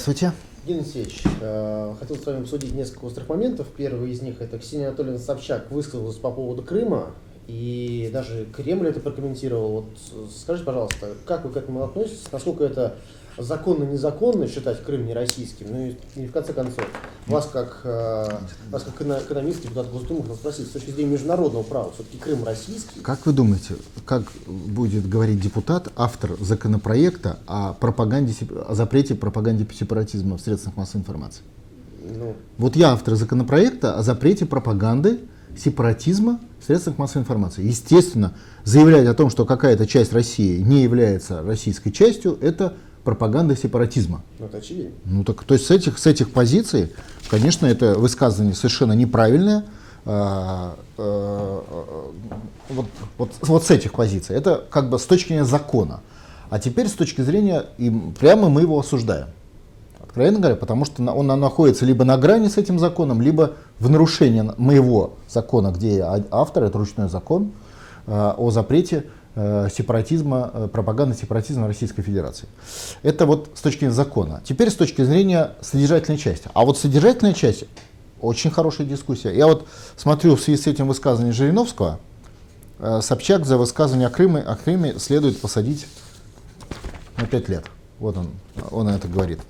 Здравствуйте. Евгений Алексеевич, э, хотел с вами обсудить несколько острых моментов. Первый из них это Ксения Анатольевна Собчак высказалась по поводу Крыма, и даже Кремль это прокомментировал. Вот скажите, пожалуйста, как вы к этому относитесь? Насколько это законно-незаконно считать Крым не российским? Ну и, и в конце концов, вас как, э, вас как экономист, депутат Госдумы, хотел спросить, с точки зрения международного права, все-таки Крым российский? Как вы думаете, как будет говорить депутат, автор законопроекта о пропаганде, о запрете пропаганде сепаратизма в средствах массовой информации? Ну. Вот я автор законопроекта о запрете пропаганды сепаратизма в средствах массовой информации. Естественно, заявлять о том, что какая-то часть России не является российской частью, это пропаганда сепаратизма. Ну, это очевидно. Ну, так, то есть с этих, с этих позиций, конечно, это высказывание совершенно неправильное. А, а, вот, вот, вот с этих позиций. Это как бы с точки зрения закона. А теперь с точки зрения, и прямо мы его осуждаем. Откровенно говоря, потому что он находится либо на грани с этим законом, либо в нарушении моего закона, где я автор, это ручной закон о запрете Э, сепаратизма, э, пропаганды сепаратизма Российской Федерации. Это вот с точки зрения закона. Теперь с точки зрения содержательной части. А вот содержательная часть очень хорошая дискуссия. Я вот смотрю в связи с этим высказыванием Жириновского, э, Собчак за высказывание о Крыме, о Крыме следует посадить на 5 лет. Вот он, он это говорит.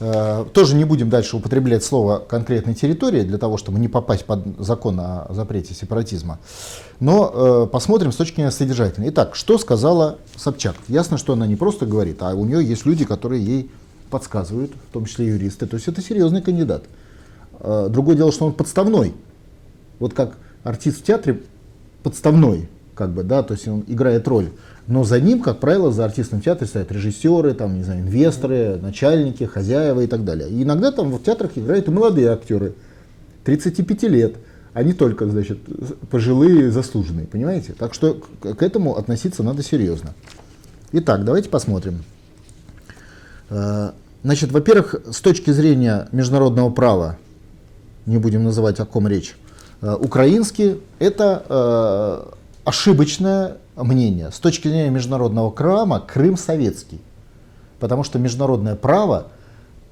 Э, тоже не будем дальше употреблять слово конкретной территории для того, чтобы не попасть под закон о запрете сепаратизма. Но э, посмотрим с точки зрения содержательной. Итак, что сказала Собчак? Ясно, что она не просто говорит, а у нее есть люди, которые ей подсказывают, в том числе юристы. То есть это серьезный кандидат. Э, другое дело, что он подставной. Вот как артист в театре подставной, как бы, да, то есть он играет роль. Но за ним, как правило, за артистом театра стоят режиссеры, там, не знаю, инвесторы, начальники, хозяева и так далее. И иногда там в театрах играют и молодые актеры, 35 лет, а не только, значит, пожилые заслуженные, понимаете? Так что к этому относиться надо серьезно. Итак, давайте посмотрим. Э, значит, во-первых, с точки зрения международного права, не будем называть о ком речь, э, украинский это э, ошибочное мнение. С точки зрения международного крама Крым советский. Потому что международное право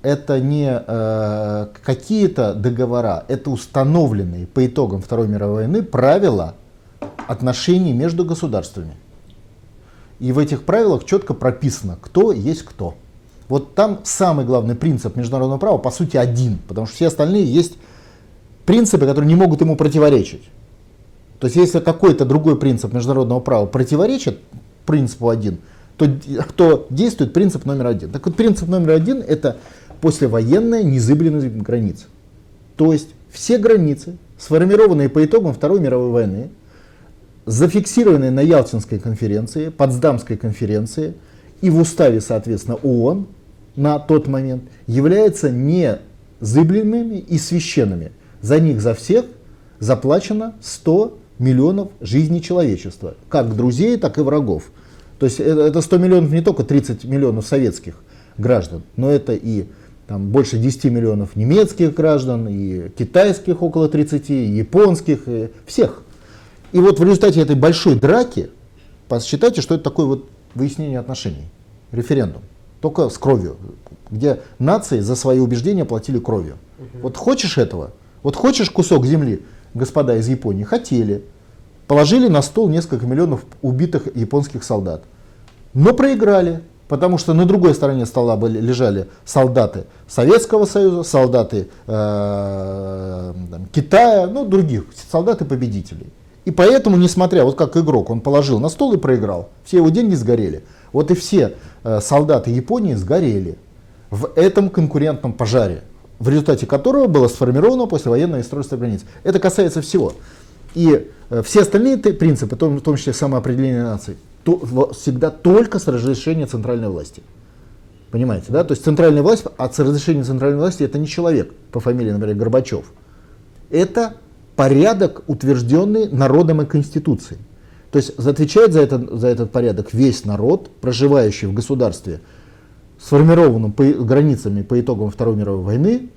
это не э, какие-то договора, это установленные по итогам Второй мировой войны правила отношений между государствами. И в этих правилах четко прописано, кто есть кто. Вот там самый главный принцип международного права, по сути, один, потому что все остальные есть принципы, которые не могут ему противоречить. То есть если какой-то другой принцип международного права противоречит принципу один, то, то действует принцип номер один. Так вот, принцип номер один это послевоенная незыблемость границ. То есть все границы, сформированные по итогам Второй мировой войны, зафиксированные на Ялтинской конференции, Потсдамской конференции и в уставе, соответственно, ООН на тот момент, являются незыблемыми и священными. За них, за всех заплачено 100 миллионов жизней человечества, как друзей, так и врагов. То есть это 100 миллионов не только 30 миллионов советских граждан, но это и там, больше 10 миллионов немецких граждан, и китайских около 30, и японских, и всех. И вот в результате этой большой драки, посчитайте, что это такое вот выяснение отношений, референдум, только с кровью, где нации за свои убеждения платили кровью. Угу. Вот хочешь этого, вот хочешь кусок земли, господа из Японии хотели. Положили на стол несколько миллионов убитых японских солдат. Но проиграли, потому что на другой стороне стола были, лежали солдаты Советского Союза, солдаты э, Китая, ну других, солдаты-победителей. И поэтому, несмотря, вот как игрок, он положил на стол и проиграл, все его деньги сгорели. Вот и все э, солдаты Японии сгорели в этом конкурентном пожаре в результате которого было сформировано послевоенное устройство границ. Это касается всего. И э, все остальные принципы, в том, числе самоопределение наций, то, всегда только с разрешения центральной власти. Понимаете, да? То есть центральная власть, а с разрешения центральной власти это не человек по фамилии, например, Горбачев. Это порядок, утвержденный народом и Конституцией. То есть отвечает за, это, за этот порядок весь народ, проживающий в государстве, сформированным по, границами по итогам Второй мировой войны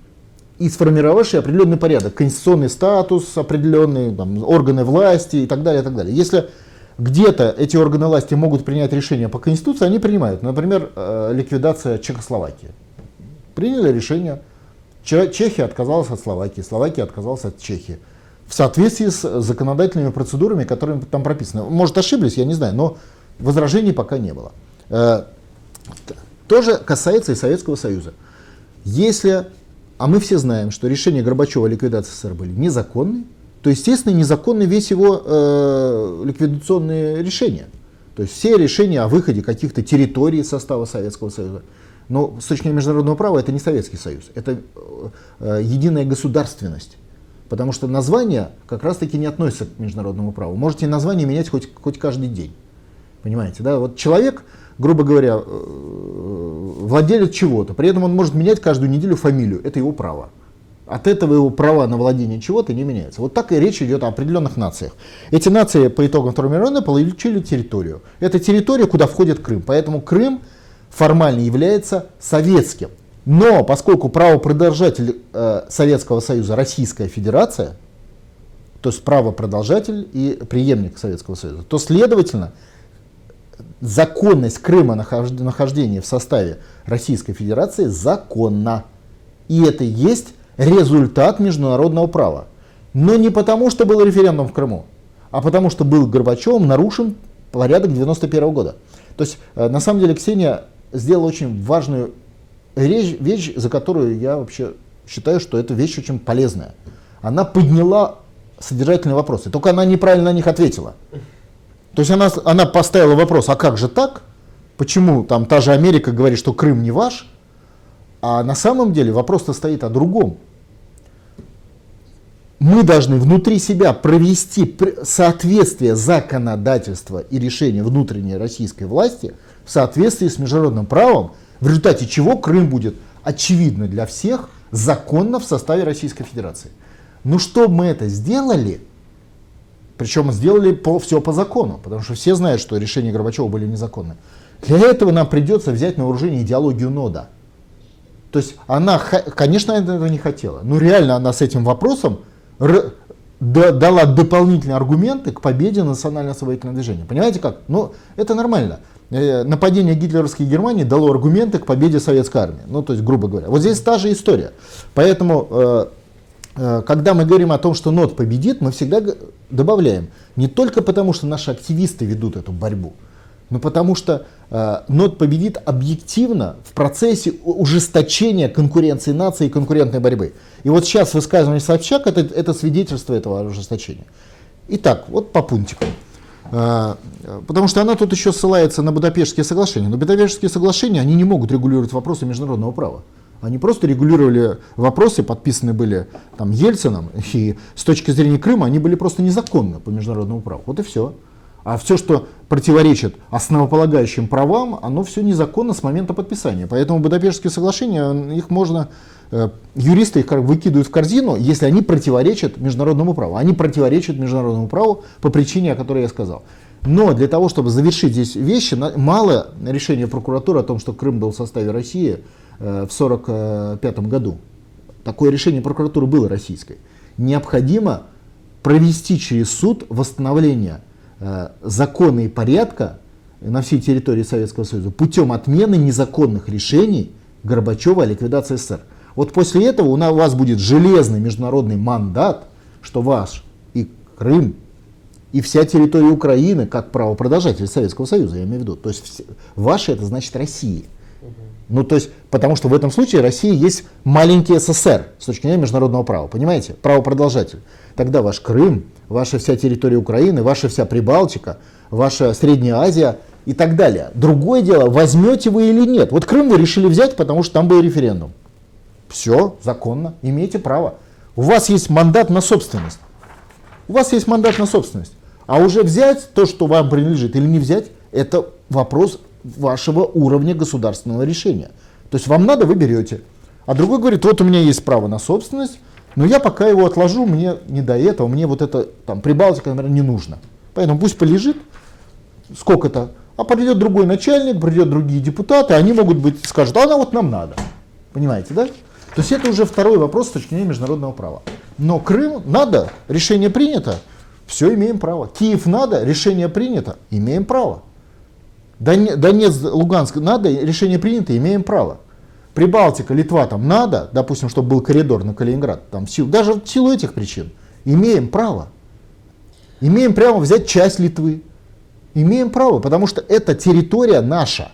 и сформировавший определенный порядок, конституционный статус, определенные там, органы власти и так далее, и так далее. Если где-то эти органы власти могут принять решение по Конституции, они принимают. Например, э, ликвидация Чехословакии. Приняли решение. Чехия отказалась от Словакии, Словакия отказалась от Чехии. В соответствии с законодательными процедурами, которые там прописаны. Может, ошиблись, я не знаю, но возражений пока не было. Э, тоже касается и Советского Союза. Если, а мы все знаем, что решения Горбачева о ликвидации СССР были незаконны, то, естественно, незаконны весь его э, ликвидационные решения. То есть все решения о выходе каких-то территорий состава Советского Союза. Но с точки зрения международного права это не Советский Союз, это э, единая государственность. Потому что название как раз-таки не относится к международному праву. Можете название менять хоть, хоть каждый день. Понимаете, да? Вот человек, грубо говоря, э, владелец чего-то, при этом он может менять каждую неделю фамилию, это его право. От этого его права на владение чего-то не меняются. Вот так и речь идет о определенных нациях. Эти нации по итогам Второй мировой войны получили территорию. Это территория, куда входит Крым. Поэтому Крым формально является советским. Но поскольку правопродолжатель э, Советского Союза Российская Федерация, то есть правопродолжатель и преемник Советского Союза, то следовательно законность Крыма нахождения в составе Российской Федерации законна. И это есть результат международного права. Но не потому, что был референдум в Крыму, а потому, что был Горбачевым нарушен порядок 91 года. То есть, э, на самом деле, Ксения сделала очень важную вещь, вещь, за которую я вообще считаю, что эта вещь очень полезная. Она подняла содержательные вопросы, только она неправильно на них ответила. То есть она, она поставила вопрос, а как же так? Почему там та же Америка говорит, что Крым не ваш? А на самом деле вопрос-то стоит о другом. Мы должны внутри себя провести соответствие законодательства и решения внутренней российской власти в соответствии с международным правом, в результате чего Крым будет очевидно для всех законно в составе Российской Федерации. Но чтобы мы это сделали, причем сделали по, все по закону, потому что все знают, что решения Горбачева были незаконны. Для этого нам придется взять на вооружение идеологию нода. То есть она, конечно, этого не хотела, но реально она с этим вопросом дала дополнительные аргументы к победе национально-освободительного движения. Понимаете как? Ну, это нормально. Э, нападение гитлеровской Германии дало аргументы к победе советской армии. Ну, то есть, грубо говоря. Вот здесь та же история. Поэтому, э, когда мы говорим о том, что НОТ победит, мы всегда добавляем. Не только потому, что наши активисты ведут эту борьбу, но потому что э, НОТ победит объективно в процессе ужесточения конкуренции нации и конкурентной борьбы. И вот сейчас высказывание Собчак это, это свидетельство этого ужесточения. Итак, вот по пунктикам. Э, потому что она тут еще ссылается на Будапештские соглашения. Но Будапештские соглашения, они не могут регулировать вопросы международного права. Они просто регулировали вопросы, подписаны были там, Ельцином, и с точки зрения Крыма они были просто незаконны по международному праву. Вот и все. А все, что противоречит основополагающим правам, оно все незаконно с момента подписания. Поэтому Будапештские соглашения, их можно, э, юристы их как выкидывают в корзину, если они противоречат международному праву. Они противоречат международному праву по причине, о которой я сказал. Но для того, чтобы завершить здесь вещи, мало решения прокуратуры о том, что Крым был в составе России в 1945 году. Такое решение прокуратуры было российской. Необходимо провести через суд восстановление Э, закона и порядка на всей территории Советского Союза путем отмены незаконных решений Горбачева о ликвидации СССР. Вот после этого у вас будет железный международный мандат, что ваш и Крым, и вся территория Украины, как правопродолжатель Советского Союза, я имею в виду. То есть ваше это значит Россия. Ну, то есть, потому что в этом случае Россия есть маленький СССР с точки зрения международного права, понимаете? Правопродолжатель. Тогда ваш Крым, ваша вся территория Украины, ваша вся Прибалтика, ваша Средняя Азия и так далее. Другое дело, возьмете вы или нет. Вот Крым вы решили взять, потому что там был референдум. Все, законно, имеете право. У вас есть мандат на собственность. У вас есть мандат на собственность. А уже взять то, что вам принадлежит, или не взять, это вопрос вашего уровня государственного решения. То есть вам надо, вы берете. А другой говорит, вот у меня есть право на собственность, но я пока его отложу, мне не до этого, мне вот это, там, Прибалтика, например, не нужно. Поэтому пусть полежит, сколько-то, а придет другой начальник, придет другие депутаты, они могут быть, скажут, а она вот нам надо. Понимаете, да? То есть это уже второй вопрос с точки зрения международного права. Но Крым надо, решение принято, Все имеем право. Киев надо, решение принято, имеем право. Донец, Луганск надо, решение принято, имеем право. Прибалтика, Литва там надо, допустим, чтобы был коридор на Калининград, там, силу, даже в силу этих причин, имеем право. Имеем право взять часть Литвы. Имеем право, потому что это территория наша.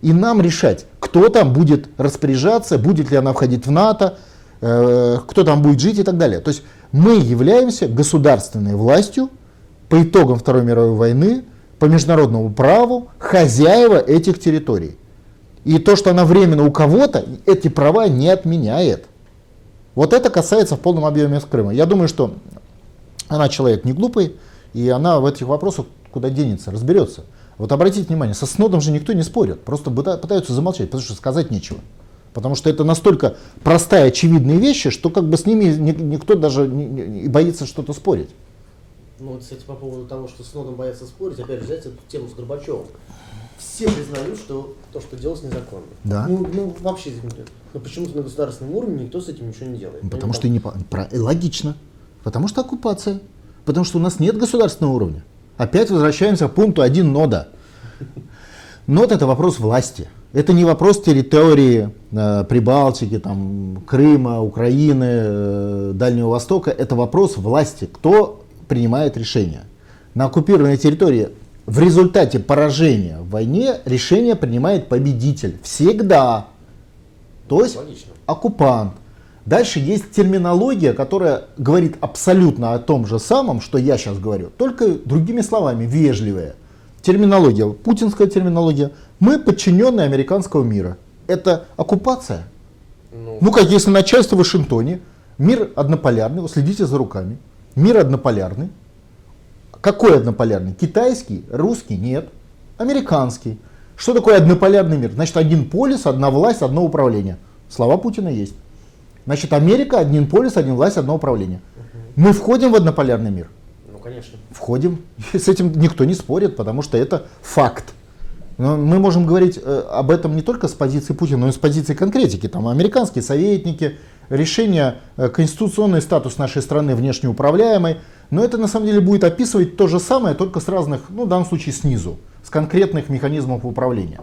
И нам решать, кто там будет распоряжаться, будет ли она входить в НАТО, э, кто там будет жить и так далее. То есть мы являемся государственной властью по итогам Второй мировой войны, по международному праву, хозяева этих территорий. И то, что она временно у кого-то, эти права не отменяет. Вот это касается в полном объеме Крыма. Я думаю, что она человек не глупый, и она в этих вопросах куда денется, разберется. Вот обратите внимание, со Снодом же никто не спорит, просто пытаются замолчать, потому что сказать нечего. Потому что это настолько простая, очевидные вещи, что как бы с ними никто даже не боится что-то спорить. Ну вот, кстати, по поводу того, что с Нодом боятся спорить, опять же, взять эту тему с Горбачевым. Все признают, что то, что делалось, незаконно. Да. Ну, ну вообще, но почему-то на государственном уровне никто с этим ничего не делает. Потому что не, про, логично. Потому что оккупация. Потому что у нас нет государственного уровня. Опять возвращаемся к пункту 1 нода. Нод это вопрос власти. Это не вопрос территории э, Прибалтики, там, Крыма, Украины, э, Дальнего Востока. Это вопрос власти. Кто принимает решение? На оккупированной территории в результате поражения в войне решение принимает победитель. Всегда. То есть Логично. оккупант. Дальше есть терминология, которая говорит абсолютно о том же самом, что я сейчас говорю, только другими словами, вежливая. Терминология, путинская терминология. Мы подчиненные американского мира. Это оккупация. Ну, ну как если начальство в Вашингтоне, мир однополярный, следите за руками, мир однополярный. Какой однополярный? Китайский, русский? Нет. Американский. Что такое однополярный мир? Значит, один полис, одна власть, одно управление. Слова Путина есть. Значит, Америка один полис, один власть, одно управление. Мы входим в однополярный мир? Ну, конечно. Входим. С этим никто не спорит, потому что это факт. Но мы можем говорить э, об этом не только с позиции Путина, но и с позиции конкретики. Там американские советники, решение, э, конституционный статус нашей страны внешне управляемой. Но это на самом деле будет описывать то же самое, только с разных, ну в данном случае снизу, с конкретных механизмов управления.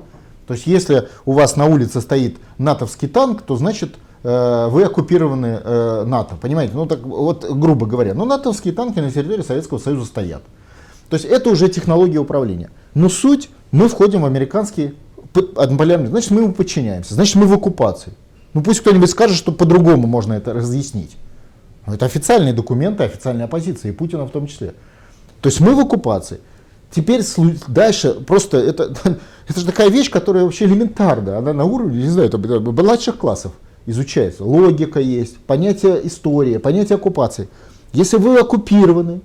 То есть если у вас на улице стоит натовский танк, то значит Э, вы оккупированы э, НАТО, понимаете? Ну так вот, грубо говоря, но натовские танки на территории Советского Союза стоят. То есть это уже технология управления. Но суть, мы входим в американский однополярный, значит мы ему подчиняемся, значит мы в оккупации. Ну пусть кто-нибудь скажет, что по-другому можно это разъяснить. Но это официальные документы, официальная позиция, и Путина в том числе. То есть мы в оккупации. Теперь дальше просто это, это же такая вещь, которая вообще элементарна. Она на уровне, не знаю, там, младших классов изучается. Логика есть, понятие истории, понятие оккупации. Если вы оккупированы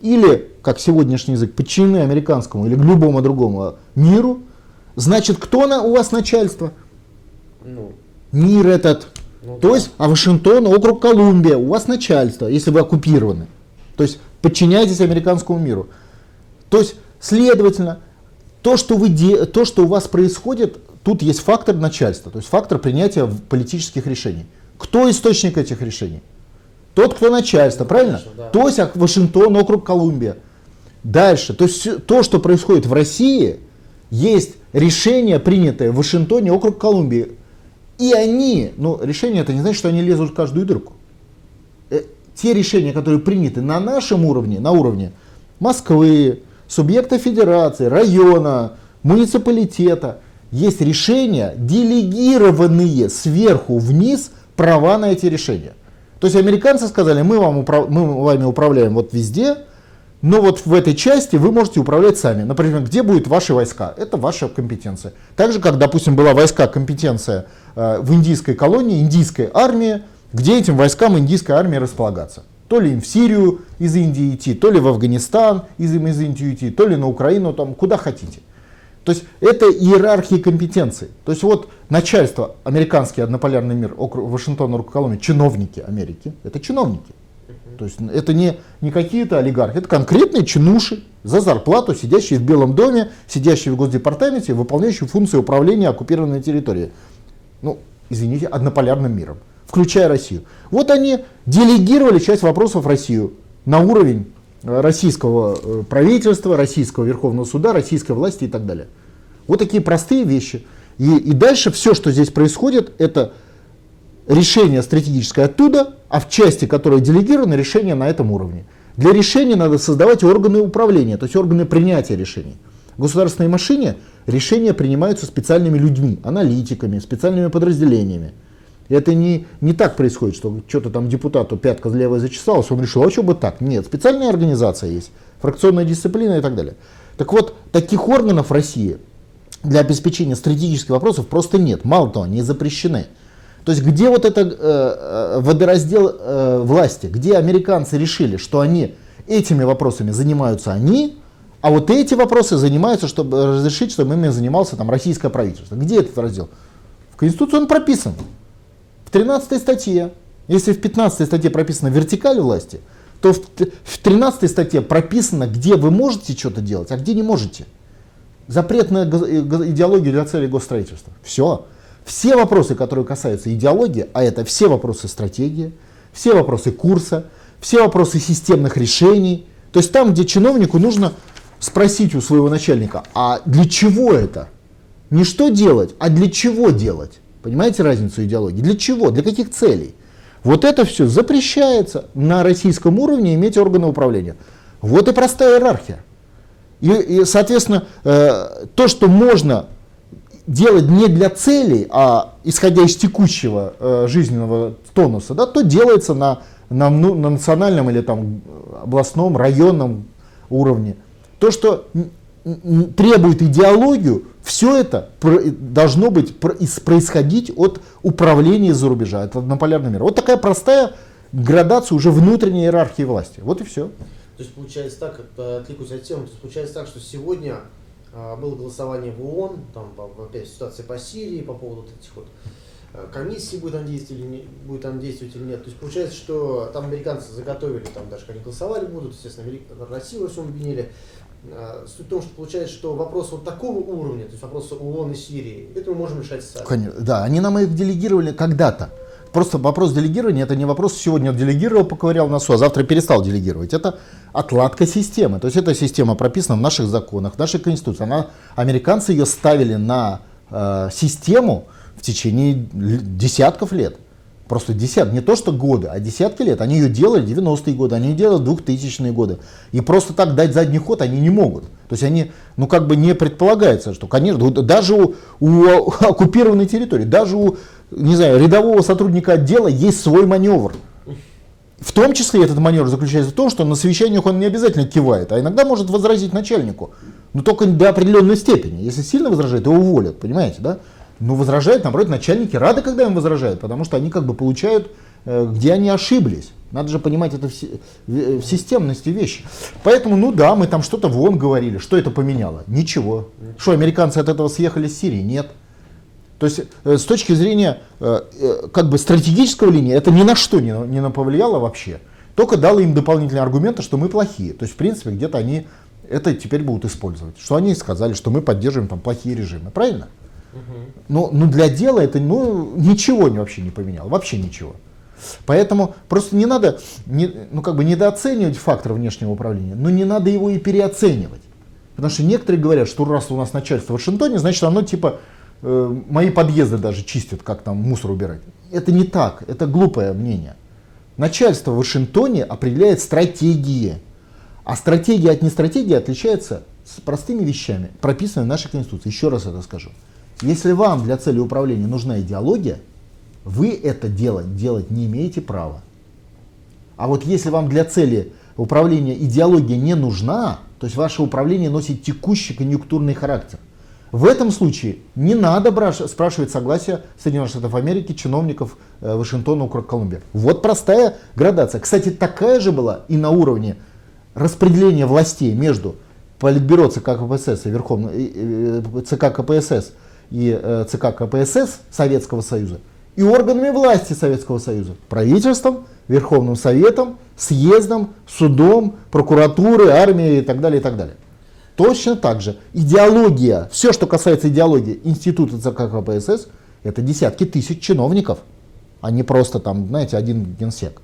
или, как сегодняшний язык, подчинены американскому или любому другому миру, значит, кто на, у вас начальство? Ну, Мир этот. Ну, То да. есть, а Вашингтон, округ Колумбия, у вас начальство, если вы оккупированы. То есть, подчиняйтесь американскому миру. То есть, следовательно, то, что, вы де, то, что у вас происходит, Тут есть фактор начальства, то есть фактор принятия политических решений. Кто источник этих решений? Тот, кто начальство, правильно? Конечно, да. То есть Вашингтон, округ Колумбия. Дальше, то есть то, что происходит в России, есть решение, принятое в Вашингтоне, округ Колумбии. И они, ну решение это не значит, что они лезут в каждую дырку. Э, те решения, которые приняты на нашем уровне, на уровне Москвы, субъекта федерации, района, муниципалитета, есть решения, делегированные сверху вниз права на эти решения. То есть американцы сказали, мы, вам мы вами управляем вот везде, но вот в этой части вы можете управлять сами. Например, где будут ваши войска? Это ваша компетенция. Так же, как, допустим, была войска компетенция э, в индийской колонии, индийской армии, где этим войскам индийской армии располагаться. То ли им в Сирию из Индии идти, то ли в Афганистан из, из Индии идти, то ли на Украину, там, куда хотите. То есть это иерархия компетенций. То есть вот начальство, американский однополярный мир, округ, Вашингтон, Колумбия, чиновники Америки, это чиновники. То есть это не, не какие-то олигархи, это конкретные чинуши за зарплату, сидящие в Белом доме, сидящие в Госдепартаменте, выполняющие функции управления оккупированной территорией. Ну, извините, однополярным миром, включая Россию. Вот они делегировали часть вопросов в Россию на уровень российского э, правительства, российского Верховного суда, российской власти и так далее. Вот такие простые вещи. И, и дальше все, что здесь происходит, это решение стратегическое оттуда, а в части, которая делегирована, решение на этом уровне. Для решения надо создавать органы управления, то есть органы принятия решений. В государственной машине решения принимаются специальными людьми, аналитиками, специальными подразделениями. И это не, не так происходит, что что-то там депутату пятка левая зачесалась, он решил, а что бы так? Нет, специальная организация есть, фракционная дисциплина и так далее. Так вот, таких органов в России для обеспечения стратегических вопросов просто нет. Мало того, они запрещены. То есть где вот это э, э, водораздел э, власти, где американцы решили, что они этими вопросами занимаются они, а вот эти вопросы занимаются, чтобы разрешить, чтобы ими занимался там российское правительство. Где этот раздел? В Конституции он прописан. В 13 статье. Если в 15 статье прописана вертикаль власти, то в, в 13 статье прописано, где вы можете что-то делать, а где не можете. Запрет на идеологию для целей госстроительства. Все. Все вопросы, которые касаются идеологии, а это все вопросы стратегии, все вопросы курса, все вопросы системных решений. То есть там, где чиновнику нужно спросить у своего начальника, а для чего это? Не что делать, а для чего делать? Понимаете разницу идеологии? Для чего? Для каких целей? Вот это все запрещается на российском уровне иметь органы управления. Вот и простая иерархия. И, и соответственно, э, то, что можно делать не для целей, а исходя из текущего э, жизненного тонуса, да, то делается на, на, на национальном или там областном, районном уровне. То, что требует идеологию, все это должно быть происходить от управления из-за рубежа, от однополярного мира. Вот такая простая градация уже внутренней иерархии власти. Вот и все. То есть получается так, откликнусь от темы, получается так, что сегодня было голосование в ООН, там опять ситуация по Сирии, по поводу вот этих вот а, комиссии будет она действовать или не, будет она действовать или нет. То есть получается, что там американцы заготовили, там даже они голосовали будут, естественно, Россию во всем обвинили. А, суть в том, что получается, что вопрос вот такого уровня, то есть вопрос ООН и Сирии, это мы можем решать сами. Конечно, да, они нам их делегировали когда-то. Просто вопрос делегирования, это не вопрос, сегодня делегировал, поковырял носу, а завтра перестал делегировать. Это отладка системы. То есть эта система прописана в наших законах, в нашей конституции. Она, американцы ее ставили на э, систему в течение десятков лет. Просто десят, не то что годы, а десятки лет. Они ее делали 90-е годы, они ее делали 2000-е годы. И просто так дать задний ход они не могут. То есть они, ну как бы не предполагается, что, конечно, даже у, у оккупированной территории, даже у не знаю, рядового сотрудника отдела есть свой маневр. В том числе этот маневр заключается в том, что на совещаниях он не обязательно кивает, а иногда может возразить начальнику. Но только до определенной степени. Если сильно возражает, его уволят, понимаете, да? Но возражают, наоборот, начальники рады, когда им возражают, потому что они как бы получают, э, где они ошиблись. Надо же понимать это в, в системности вещи. Поэтому, ну да, мы там что-то вон говорили. Что это поменяло? Ничего. Что, американцы от этого съехали с Сирии? Нет. То есть э, с точки зрения э, э, как бы стратегического линии это ни на что не, не повлияло вообще. Только дало им дополнительные аргументы, что мы плохие. То есть в принципе где-то они это теперь будут использовать. Что они сказали, что мы поддерживаем там плохие режимы. Правильно? Но, но для дела это ну, ничего не, вообще не поменяло. Вообще ничего. Поэтому просто не надо не, ну, как бы недооценивать фактор внешнего управления, но не надо его и переоценивать. Потому что некоторые говорят, что раз у нас начальство в Вашингтоне, значит оно типа Э, мои подъезды даже чистят, как там мусор убирать. Это не так, это глупое мнение. Начальство в Вашингтоне определяет стратегии. А стратегия от нестратегии отличается с простыми вещами, прописанными в нашей Конституции. Еще раз это скажу. Если вам для цели управления нужна идеология, вы это делать, делать не имеете права. А вот если вам для цели управления идеология не нужна, то есть ваше управление носит текущий конъюнктурный характер – в этом случае не надо спрашивать согласия Соединенных Штатов Америки, чиновников э, Вашингтона, округ Колумбия. Вот простая градация. Кстати, такая же была и на уровне распределения властей между Политбюро ЦК КПСС и Верховным э, ЦК КПСС и э, ЦК КПСС Советского Союза и органами власти Советского Союза, правительством, Верховным Советом, съездом, судом, прокуратурой, армией и так далее, и так далее. Точно так же идеология, все, что касается идеологии Института ЦК КПСС, это десятки тысяч чиновников, а не просто там, знаете, один генсек.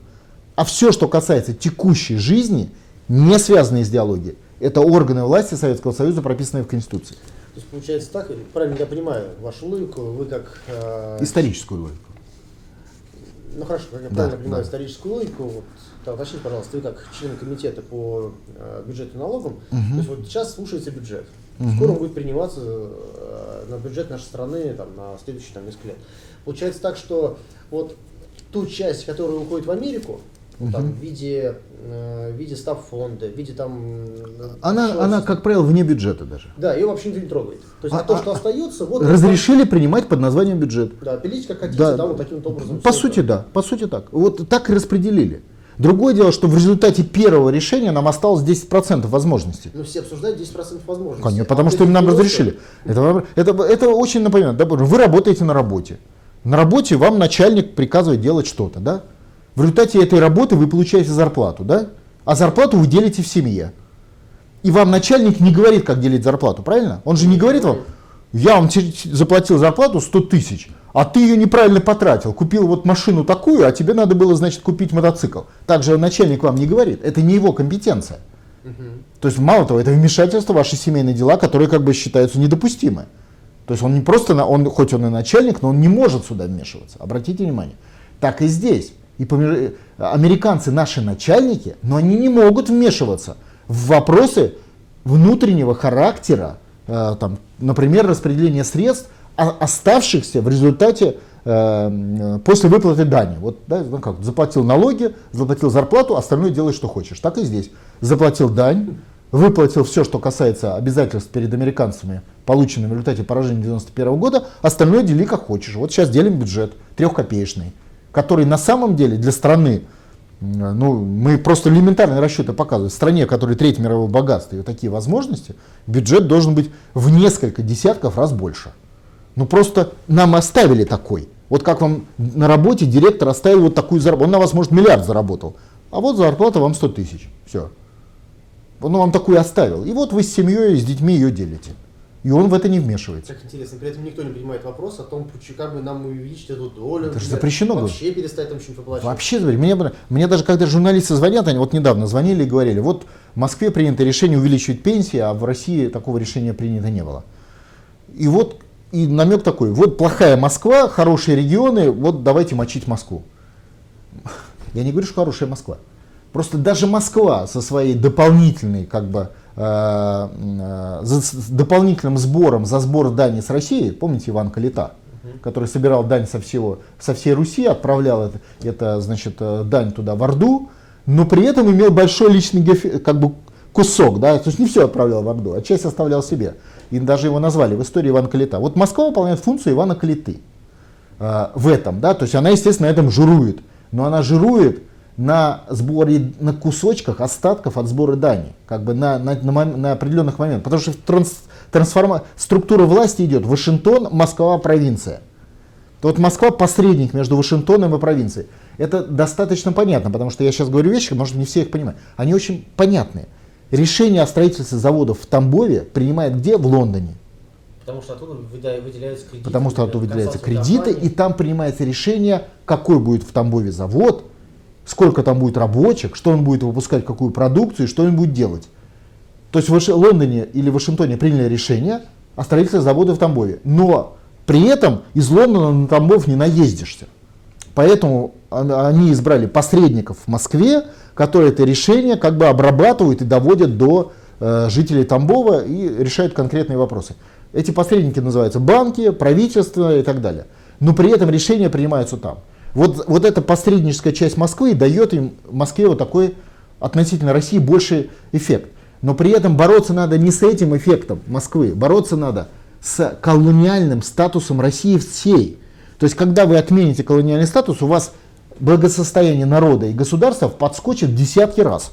А все, что касается текущей жизни, не связанные с идеологией. Это органы власти Советского Союза, прописанные в Конституции. То есть получается так, правильно я понимаю вашу логику, вы как... Э, Историческую логику. Ну хорошо, как я да, правильно понимаю да. историческую логику, вот, да, уточните, пожалуйста, вы как член комитета по э, бюджету и налогам, угу. то есть вот сейчас слушается бюджет. Угу. Скоро будет приниматься э, на бюджет нашей страны там, на следующие там, несколько лет. Получается так, что вот ту часть, которая уходит в Америку, угу. там, в виде, э, в виде став фонда, в виде там... Она, она, как правило, вне бюджета даже. Да, ее вообще никто не трогает. То есть, а, а то, что а, остается... Вот разрешили это... принимать под названием бюджет. Да, пилить как хотите, да, да вот таким образом. По сути, это. да, по сути так. Вот так и распределили. Другое дело, что в результате первого решения нам осталось 10% возможностей. Ну, все обсуждают 10% возможностей. Конечно, потому а что им нам разрешили. Это, это, это очень напоминает. Вы работаете на работе. На работе вам начальник приказывает делать что-то, да? В результате этой работы вы получаете зарплату, да? А зарплату вы делите в семье. И вам начальник не говорит, как делить зарплату, правильно? Он же не говорит вам, я вам заплатил зарплату 100 тысяч, а ты ее неправильно потратил, купил вот машину такую, а тебе надо было, значит, купить мотоцикл. Также начальник вам не говорит, это не его компетенция. Угу. То есть, мало того, это вмешательство в ваши семейные дела, которые как бы считаются недопустимы. То есть он не просто, он, хоть он и начальник, но он не может сюда вмешиваться. Обратите внимание. Так и здесь. И американцы наши начальники, но они не могут вмешиваться в вопросы внутреннего характера, э, там, например, распределения средств, оставшихся в результате э, после выплаты дани. Вот, да, ну как, заплатил налоги, заплатил зарплату, остальное делай, что хочешь. Так и здесь. Заплатил дань, выплатил все, что касается обязательств перед американцами, полученными в результате поражения 91 года, остальное дели как хочешь. Вот сейчас делим бюджет, трехкопеечный, который на самом деле для страны, ну, мы просто элементарные расчеты показываем, в стране, которой третье мировое богатство и такие возможности, бюджет должен быть в несколько десятков раз больше. Ну просто нам оставили такой. Вот как вам на работе директор оставил вот такую зарплату. Он на вас, может, миллиард заработал. А вот зарплата вам 100 тысяч. Все. Он вам такую оставил. И вот вы с семьей, с детьми ее делите. И он в это не вмешивается. Так интересно, при этом никто не принимает вопрос о том, как бы нам увеличить эту долю. Это же запрещено Вообще перестать там что-нибудь выплачивать. Вообще, мне, мне даже когда журналисты звонят, они вот недавно звонили и говорили, вот в Москве принято решение увеличивать пенсии, а в России такого решения принято не было. И вот и намек такой, вот плохая Москва, хорошие регионы, вот давайте мочить Москву. Я не говорю, что хорошая Москва. Просто даже Москва со своей дополнительной, как бы, э, э, с дополнительным сбором за сбор дани с России, помните Иван Калита, который собирал дань со, всего, со всей Руси, отправлял это, это значит, э, дань туда в Орду, но при этом имел большой личный как бы, кусок, да, то есть не все отправлял в Орду, а часть оставлял себе и даже его назвали в истории Ивана Калита. Вот Москва выполняет функцию Ивана Калиты э, в этом, да, то есть она, естественно, на этом жирует, но она жирует на сборе, на кусочках остатков от сбора дани, как бы на, на, на, на определенных моментах, потому что транс, трансформа, структура власти идет Вашингтон, Москва, провинция. То вот Москва посредник между Вашингтоном и провинцией. Это достаточно понятно, потому что я сейчас говорю вещи, может не все их понимают. Они очень понятные. Решение о строительстве заводов в Тамбове принимает где? В Лондоне. Потому что оттуда выделяются кредиты. Потому что оттуда выделяются кредиты, и там принимается решение, какой будет в Тамбове завод, сколько там будет рабочих, что он будет выпускать, какую продукцию, и что он будет делать. То есть в Лондоне или Вашингтоне приняли решение о строительстве завода в Тамбове. Но при этом из Лондона на Тамбов не наездишься. Поэтому они избрали посредников в Москве, которые это решение как бы обрабатывают и доводят до э, жителей Тамбова и решают конкретные вопросы. Эти посредники называются банки, правительство и так далее. Но при этом решения принимаются там. Вот, вот эта посредническая часть Москвы дает им Москве вот такой относительно России больший эффект. Но при этом бороться надо не с этим эффектом Москвы, бороться надо с колониальным статусом России всей. То есть, когда вы отмените колониальный статус, у вас благосостояние народа и государства подскочит десятки раз.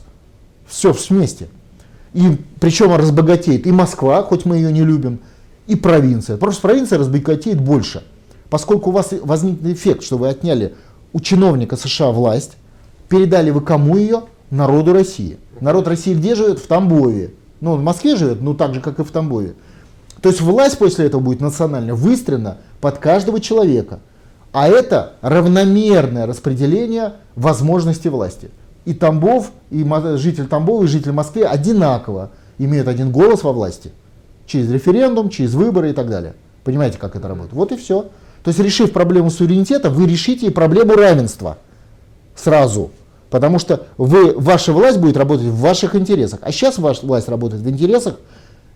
Все вместе. И причем разбогатеет и Москва, хоть мы ее не любим, и провинция. Просто провинция разбогатеет больше. Поскольку у вас возник эффект, что вы отняли у чиновника США власть, передали вы кому ее? Народу России. Народ России где живет? В Тамбове. Ну, он в Москве живет, ну так же, как и в Тамбове. То есть власть после этого будет национально выстроена под каждого человека. А это равномерное распределение возможностей власти. и Тамбов, и житель Тамбова, и житель Москвы одинаково имеют один голос во власти. Через референдум, через выборы и так далее. Понимаете, как это работает? Вот и все. То есть, решив проблему суверенитета, вы решите и проблему равенства сразу. Потому что вы, ваша власть будет работать в ваших интересах. А сейчас ваша власть работает в интересах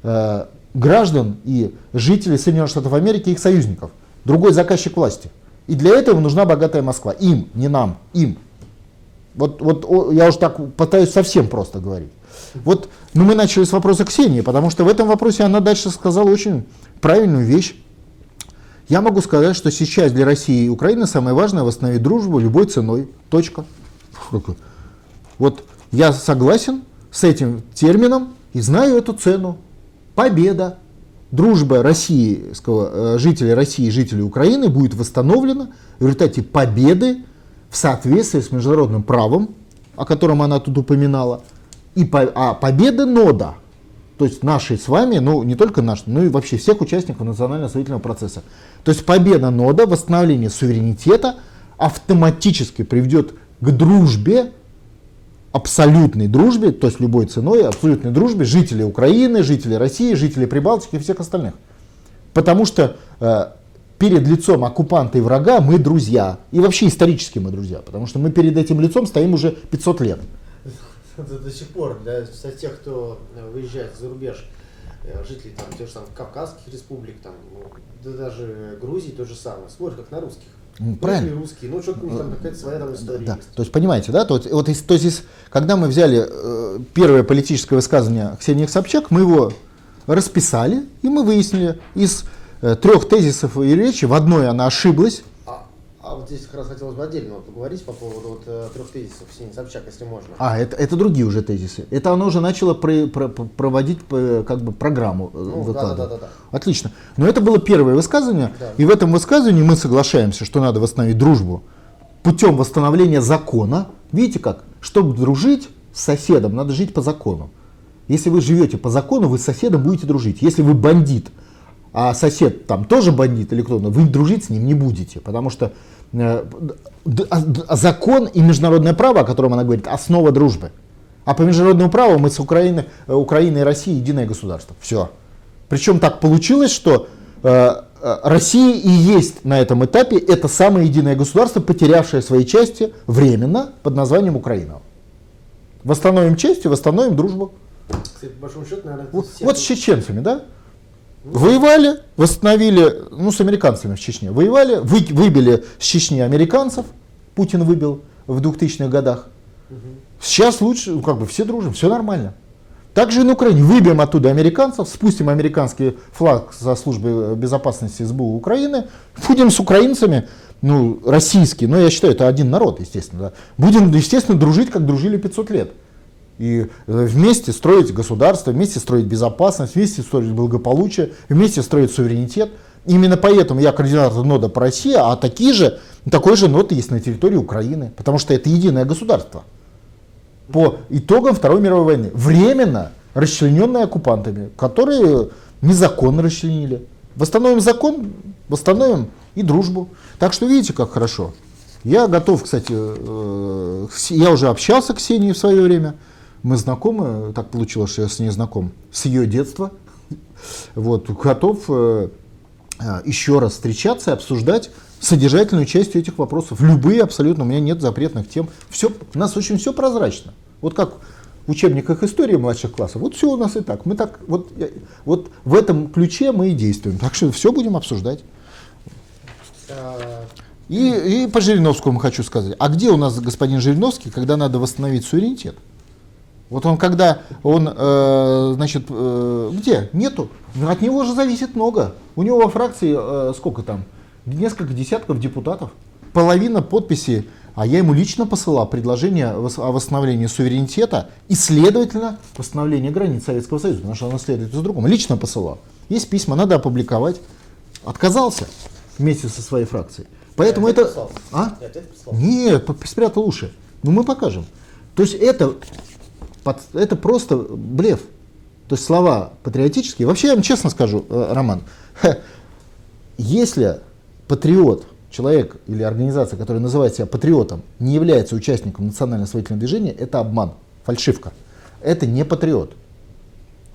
э, граждан и жителей Соединенных Штатов Америки и их союзников. Другой заказчик власти. И для этого нужна богатая Москва. Им, не нам, им. Вот, вот я уже так пытаюсь совсем просто говорить. Вот ну, мы начали с вопроса Ксении, потому что в этом вопросе она дальше сказала очень правильную вещь. Я могу сказать, что сейчас для России и Украины самое важное восстановить дружбу любой ценой. Точка. Вот я согласен с этим термином и знаю эту цену. Победа, дружба российского, э, жителей России и жителей Украины будет восстановлена в результате победы в соответствии с международным правом, о котором она тут упоминала, и по, а победа нода, то есть нашей с вами, ну не только нашей, но и вообще всех участников национального строительного процесса. То есть победа нода, восстановление суверенитета автоматически приведет к дружбе, абсолютной дружбе, то есть любой ценой, абсолютной дружбе жителей Украины, жителей России, жителей Прибалтики и всех остальных. Потому что э, перед лицом оккупанта и врага мы друзья. И вообще исторически мы друзья, потому что мы перед этим лицом стоим уже 500 лет. До, сих пор для тех, кто выезжает за рубеж, жителей там, тех же там Кавказских республик, там, ну, да даже Грузии то же самое, смотрят как на русских. Ну, правильно. русские, ну что-то там какая-то своя там история да. есть. То есть понимаете, да, то, вот, то есть когда мы взяли э, первое политическое высказывание Ксении Собчак, мы его расписали, и мы выяснили из э, трех тезисов и речи, в одной она ошиблась, а вот здесь как раз хотелось бы отдельно поговорить по поводу вот, э, трех тезисов Ксении Собчак, если можно. А, это, это другие уже тезисы. Это она уже начала про, про, проводить как бы программу. Э, ну, да, да, да, да. Отлично. Но это было первое высказывание, да. и в этом высказывании мы соглашаемся, что надо восстановить дружбу путем восстановления закона. Видите как? Чтобы дружить с соседом, надо жить по закону. Если вы живете по закону, вы с соседом будете дружить. Если вы бандит, а сосед там тоже бандит или кто-то, вы дружить с ним не будете, потому что Э, а, закон и международное право, о котором она говорит, основа дружбы. А по международному праву мы с Украиной, э, Украиной и Россией единое государство. Все. Причем так получилось, что э, Россия и есть на этом этапе это самое единое государство, потерявшее свои части временно под названием Украина. Восстановим части, восстановим дружбу. Кстати, по большому счету, наверное, вот, вот с чеченцами, да? Воевали, восстановили, ну, с американцами в Чечне. Воевали, вы, выбили с Чечни американцев, Путин выбил в 2000-х годах. Сейчас лучше, ну, как бы все дружим, все нормально. Также и на Украине. Выбьем оттуда американцев, спустим американский флаг со службы безопасности СБУ Украины, будем с украинцами, ну, российские, но я считаю, это один народ, естественно. Да. Будем, естественно, дружить, как дружили 500 лет и э, вместе строить государство, вместе строить безопасность, вместе строить благополучие, вместе строить суверенитет. Именно поэтому я координатор нода по России, а такие же, такой же нод есть на территории Украины, потому что это единое государство. По итогам Второй мировой войны, временно расчлененное оккупантами, которые незаконно расчленили. Восстановим закон, восстановим и дружбу. Так что видите, как хорошо. Я готов, кстати, э, я уже общался с Ксенией в свое время. Мы знакомы, так получилось, что я с ней знаком с ее детства. Вот, готов э, э, еще раз встречаться и обсуждать содержательную часть этих вопросов. Любые абсолютно, у меня нет запретных тем. Все, у нас очень все прозрачно. Вот как в учебниках истории младших классов, вот все у нас и так. Мы так вот, вот в этом ключе мы и действуем. Так что все будем обсуждать. И, и по Жириновскому хочу сказать. А где у нас господин Жириновский, когда надо восстановить суверенитет? Вот он когда, он, э, значит, э, где? Нету. От него же зависит много. У него во фракции э, сколько там? Несколько десятков депутатов. Половина подписи, а я ему лично посылал предложение о восстановлении суверенитета и, следовательно, восстановлении границ Советского Союза, потому что оно следует за другому. Лично посылал. Есть письма, надо опубликовать. Отказался вместе со своей фракцией. Поэтому я это... А? Нет, спрятал уши. Ну мы покажем. То есть это это просто блеф. То есть слова патриотические. Вообще, я вам честно скажу, э, Роман, если патриот человек или организация, которая называет себя патриотом, не является участником национально-освоительного движения, это обман, фальшивка. Это не патриот.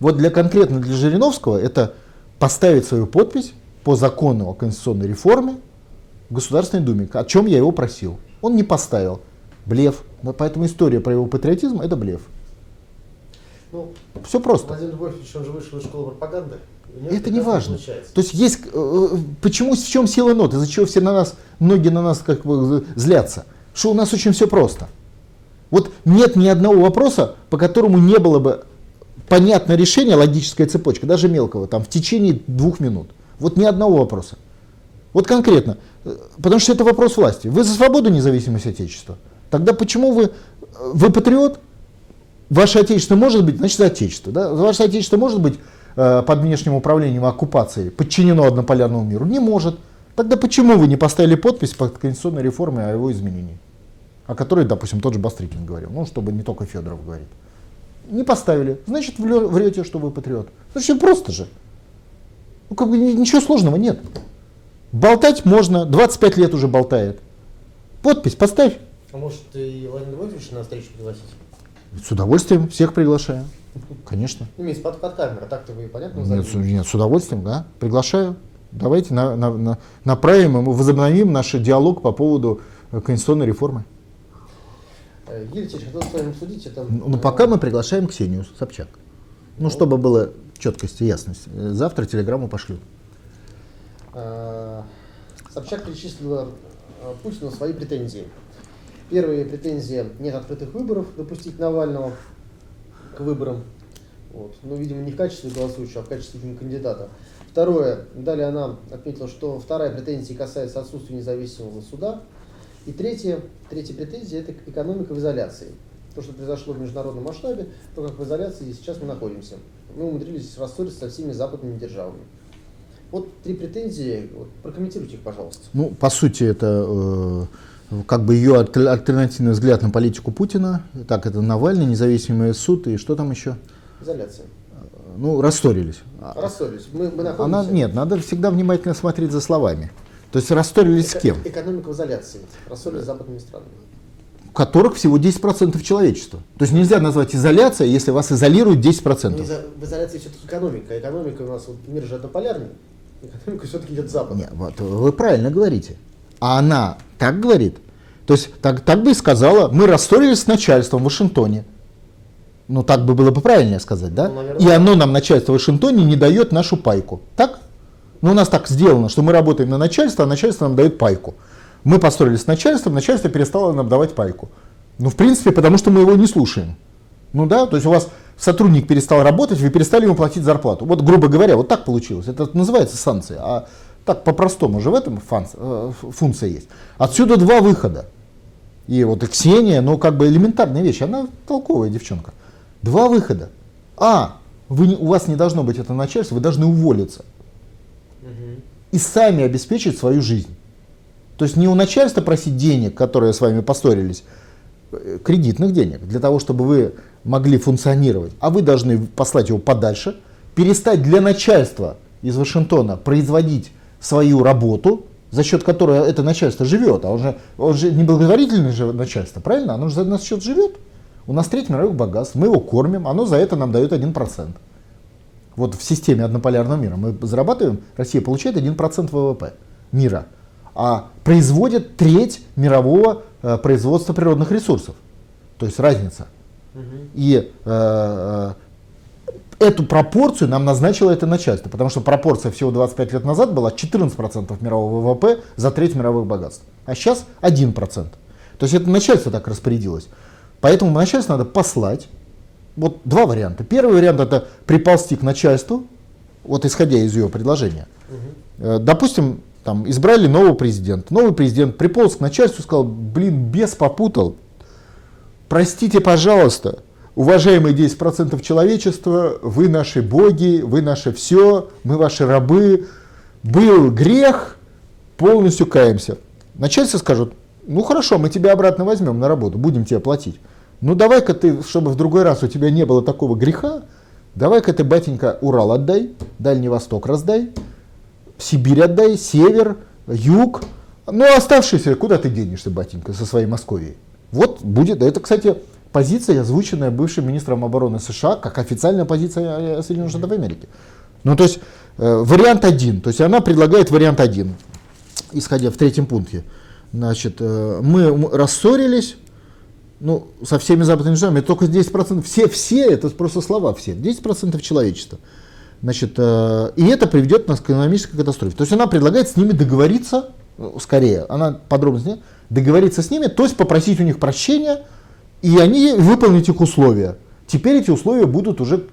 Вот для конкретно для Жириновского это поставить свою подпись по закону о конституционной реформе в Государственной Думе, о чем я его просил. Он не поставил. Блеф. Поэтому история про его патриотизм это блеф. Ну, Все просто. Владимир Львович, он же вышел из школы пропаганды. Это не важно. То есть есть, э, э, почему, в чем сила нот, из-за чего все на нас, многие на нас как бы злятся? Что у нас очень все просто. Вот нет ни одного вопроса, по которому не было бы понятно решение, логическая цепочка, даже мелкого, там в течение двух минут. Вот ни одного вопроса. Вот конкретно. Э, потому что это вопрос власти. Вы за свободу, независимость Отечества. Тогда почему вы, вы патриот? Ваше Отечество может быть, значит, Отечество. Да? Ваше Отечество может быть Э, под внешним управлением оккупации подчинено однополярному миру? Не может. Тогда почему вы не поставили подпись под конституционной реформой о его изменении? О которой, допустим, тот же Бастрыкин говорил, ну, чтобы не только Федоров говорит. Не поставили. Значит, врете, что вы патриот. Значит, просто же. Ну, как бы ничего сложного нет. Болтать можно, 25 лет уже болтает. Подпись поставь. А может, и Владимир Владимирович на встречу пригласить? С удовольствием всех приглашаю. Конечно. Ну, есть под, под камеру, так-то вы понятно нет, нет, с удовольствием, да. Приглашаю. Давайте на, на, на, направим, мы возобновим наш диалог по поводу э, конституционной реформы. Э, Юрий Ильич, хотел с вами обсудить это. Ну, ну, пока мы приглашаем Ксению Собчак. Ну, ну чтобы было четкость и ясность. Э, завтра телеграмму пошлют. Собчак перечислила Путину свои претензии. Первые претензии – нет открытых выборов, допустить Навального к выборам. Вот. Но, ну, видимо, не в качестве голосующего, а в качестве кандидата. Второе. Далее она отметила, что вторая претензия касается отсутствия независимого суда. И третье, третья претензия – это экономика в изоляции. То, что произошло в международном масштабе, то, как в изоляции сейчас мы находимся. Мы умудрились рассориться со всеми западными державами. Вот три претензии, вот, прокомментируйте их, пожалуйста. Ну, по сути, это э, как бы ее альтернативный взгляд на политику Путина. Так, это Навальный, независимый суд и что там еще? Изоляция. Ну, рассорились. Рассорились. Мы, мы находимся... Она, нет, надо всегда внимательно смотреть за словами. То есть рассорились Эко- с кем? Экономика в изоляции. Рассорились с западными странами. Которых всего 10% человечества. То есть нельзя назвать изоляцией, если вас изолируют 10%. Но в изоляции все-таки экономика. Экономика у нас, вот, мир же однополярный. Экономика все-таки идет запад. Нет, вот, вы правильно говорите. А она так говорит. То есть так, так бы и сказала, мы рассорились с начальством в Вашингтоне. Ну, так бы было бы правильнее сказать, да? Ну, и оно нам, начальство в Вашингтоне, не дает нашу пайку. Так? Ну, у нас так сделано, что мы работаем на начальство, а начальство нам дает пайку. Мы поссорились с начальством, начальство перестало нам давать пайку. Ну, в принципе, потому что мы его не слушаем. Ну да, то есть у вас сотрудник перестал работать, вы перестали ему платить зарплату. Вот, грубо говоря, вот так получилось. Это называется санкция. А так по-простому же в этом э, функция есть. Отсюда два выхода. И вот и Ксения, ну как бы элементарная вещь, она толковая девчонка. Два выхода. А, вы, у вас не должно быть это начальство, вы должны уволиться. Угу. И сами обеспечить свою жизнь. То есть не у начальства просить денег, которые с вами поссорились, э, кредитных денег, для того, чтобы вы могли функционировать, а вы должны послать его подальше, перестать для начальства из Вашингтона производить свою работу, за счет которой это начальство живет, а он же, он же не благотворительное же начальство, правильно? Оно же за наш счет живет. У нас треть мировых богатств, мы его кормим, оно за это нам дает 1%. Вот в системе однополярного мира мы зарабатываем, Россия получает 1% ВВП мира, а производит треть мирового э, производства природных ресурсов. То есть разница. Угу. И э, э эту пропорцию нам назначило это начальство, потому что пропорция всего 25 лет назад была 14% мирового ВВП за треть мировых богатств, а сейчас 1%. То есть это начальство так распорядилось. Поэтому начальство надо послать. Вот два варианта. Первый вариант это приползти к начальству, вот исходя из ее предложения. Угу. Допустим, там избрали нового президента. Новый президент приполз к начальству и сказал, блин, бес попутал. Простите, пожалуйста, уважаемые 10% человечества, вы наши боги, вы наше все, мы ваши рабы, был грех, полностью каемся. Начальство скажут, ну хорошо, мы тебя обратно возьмем на работу, будем тебе платить. Ну давай-ка ты, чтобы в другой раз у тебя не было такого греха, давай-ка ты, батенька, Урал отдай, Дальний Восток раздай, Сибирь отдай, Север, Юг, Ну, оставшиеся, куда ты денешься, батенька, со своей Московией? Вот будет, это, кстати, позиция, озвученная бывшим министром обороны США, как официальная позиция Соединенных Штатов Америки. Ну, то есть, э, вариант один, то есть она предлагает вариант один, исходя в третьем пункте. Значит, э, мы рассорились, ну, со всеми западными державами, только 10%, все, все, это просто слова все, 10% человечества. Значит, э, и это приведет нас к экономической катастрофе. То есть она предлагает с ними договориться, э, скорее, она подробно договориться с ними, то есть попросить у них прощения, и они выполнить их условия. Теперь эти условия будут уже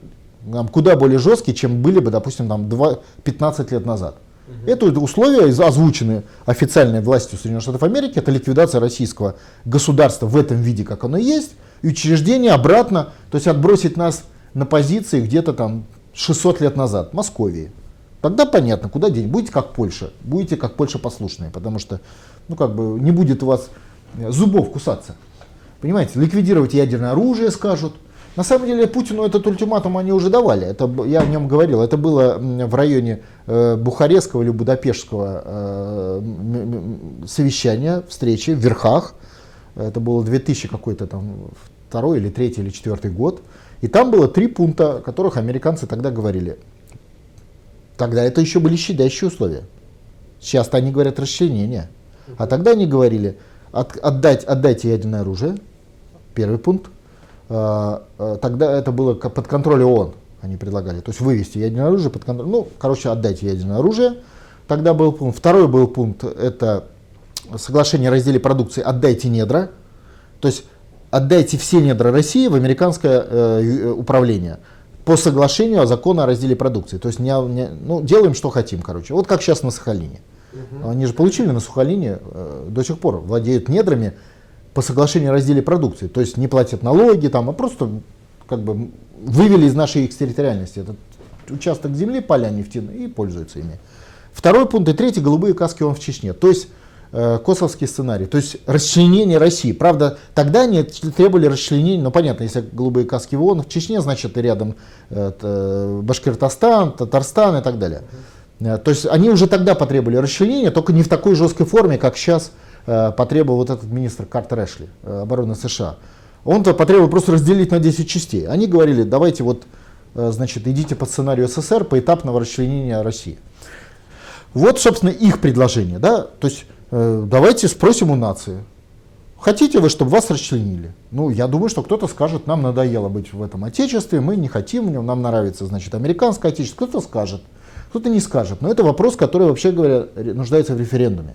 там, куда более жесткие, чем были бы, допустим, там, 2, 15 лет назад. Угу. Это условия озвучены официальной властью Соединенных Штатов Америки, это ликвидация российского государства в этом виде, как оно есть, и учреждение обратно, то есть отбросить нас на позиции где-то там 600 лет назад, Московии. Тогда понятно, куда день. Будете как Польша, будете как Польша послушные, потому что, ну как бы, не будет у вас э, зубов кусаться. Понимаете, ликвидировать ядерное оружие скажут. На самом деле Путину этот ультиматум они уже давали. Это, я о нем говорил. Это было в районе э, Бухарестского или Будапештского э, совещания, встречи в Верхах. Это было 2000 какой-то там второй или третий или четвертый год. И там было три пункта, о которых американцы тогда говорили. Тогда это еще были щадящие условия. Сейчас они говорят расчленение. А тогда они говорили, от, отдать, отдайте ядерное оружие, первый пункт. А, а, тогда это было под контроль ООН, они предлагали. То есть вывести ядерное оружие под контроль. Ну, короче, отдайте ядерное оружие. Тогда был пункт. Второй был пункт, это соглашение о разделе продукции, отдайте недра. То есть отдайте все недра России в американское э, э, управление по соглашению о законе о разделе продукции. То есть не, не, ну, делаем, что хотим, короче. Вот как сейчас на Сахалине. Угу. Они же получили на Сахалине, э, до сих пор владеют недрами по соглашению о разделе продукции. То есть не платят налоги, там, а просто как бы вывели из нашей экстерриториальности этот участок земли, поля нефтяные и пользуются ими. Второй пункт и третий, голубые каски он в Чечне. То есть Э, косовский сценарий, то есть расчленение России. Правда, тогда они требовали расчленения, ну понятно, если голубые каски в ООН, в Чечне, значит рядом это, Башкортостан, Татарстан и так далее. Э, то есть они уже тогда потребовали расчленения, только не в такой жесткой форме, как сейчас э, потребовал вот этот министр Картер Эшли, обороны США. Он-то потребовал просто разделить на 10 частей. Они говорили, давайте вот, значит, идите по сценарию СССР поэтапного расчленения России. Вот, собственно, их предложение. Да? То есть Э, давайте спросим у нации, хотите вы, чтобы вас расчленили? Ну, я думаю, что кто-то скажет, нам надоело быть в этом отечестве, мы не хотим, нам нравится, значит, американское отечество. Кто-то скажет, кто-то не скажет. Но это вопрос, который, вообще говоря, нуждается в референдуме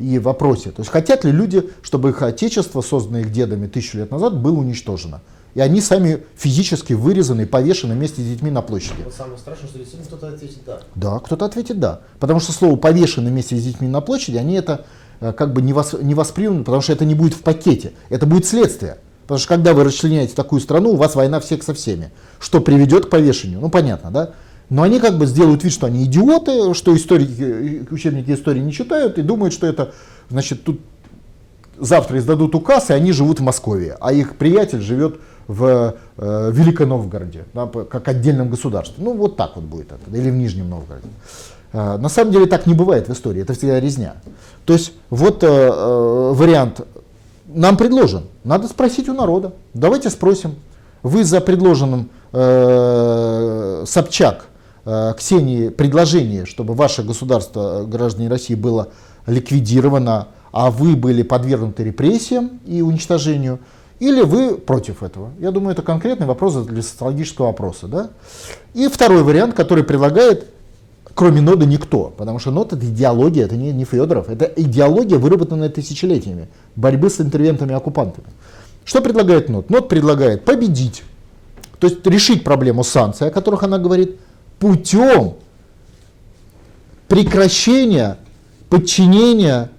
и вопросе. То есть хотят ли люди, чтобы их отечество, созданное их дедами тысячу лет назад, было уничтожено? И они сами физически вырезаны и повешены вместе с детьми на площади. Вот самое страшное, что действительно кто-то ответит да. Да, кто-то ответит да. Потому что слово повешены вместе с детьми на площади, они это э, как бы не, вос, не воспримут, потому что это не будет в пакете. Это будет следствие. Потому что когда вы расчленяете такую страну, у вас война всех со всеми. Что приведет к повешению. Ну понятно, да? Но они как бы сделают вид, что они идиоты, что историки, учебники истории не читают и думают, что это, значит, тут завтра издадут указ, и они живут в Москве, а их приятель живет в э, Великом Новгороде, да, как отдельном государстве. Ну, вот так вот будет это, или в Нижнем Новгороде. Э, на самом деле так не бывает в истории, это всегда резня. То есть вот э, э, вариант нам предложен, надо спросить у народа. Давайте спросим, вы за предложенным э, Собчак, э, Ксении предложение, чтобы ваше государство, э, граждане России, было ликвидировано, а вы были подвергнуты репрессиям и уничтожению, или вы против этого? Я думаю, это конкретный вопрос для социологического опроса. Да? И второй вариант, который предлагает, кроме ноды, никто. Потому что нод это идеология, это не, не Федоров. Это идеология, выработанная тысячелетиями борьбы с интервентами-оккупантами. Что предлагает нод? Нод предлагает победить, то есть решить проблему санкций, о которых она говорит, путем прекращения подчинения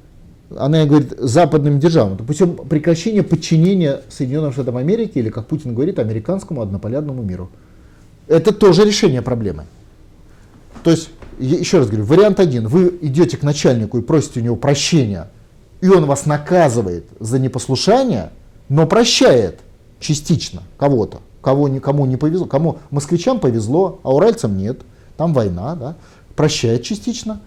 она говорит западным державам, путем прекращения подчинения Соединенным Штатам Америки, или, как Путин говорит, американскому однополярному миру. Это тоже решение проблемы. То есть, еще раз говорю, вариант один, вы идете к начальнику и просите у него прощения, и он вас наказывает за непослушание, но прощает частично кого-то, кого никому не повезло, кому москвичам повезло, а уральцам нет, там война, да, прощает частично.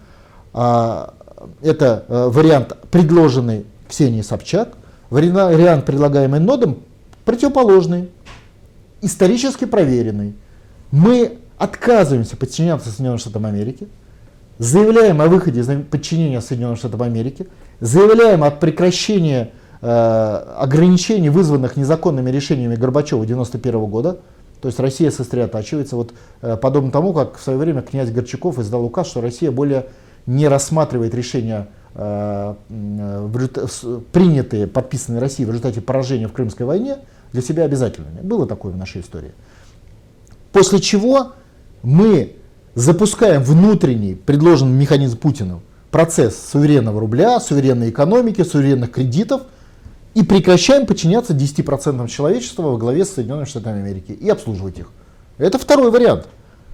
А, это э, вариант, предложенный Ксенией Собчак, вариант, предлагаемый Нодом, противоположный, исторически проверенный. Мы отказываемся подчиняться Соединенным Штатам Америки, заявляем о выходе из подчинения Соединенных Штатов Америки, заявляем о прекращении ограничений, вызванных незаконными решениями Горбачева 1991 года, то есть Россия сосредотачивается, вот, э, подобно тому, как в свое время князь Горчаков издал указ, что Россия более не рассматривает решения, э, э, принятые, подписанные Россией в результате поражения в Крымской войне, для себя обязательными. Было такое в нашей истории. После чего мы запускаем внутренний, предложенный механизм Путину, процесс суверенного рубля, суверенной экономики, суверенных кредитов и прекращаем подчиняться 10% человечества во главе с Соединенными Штатами Америки и обслуживать их. Это второй вариант.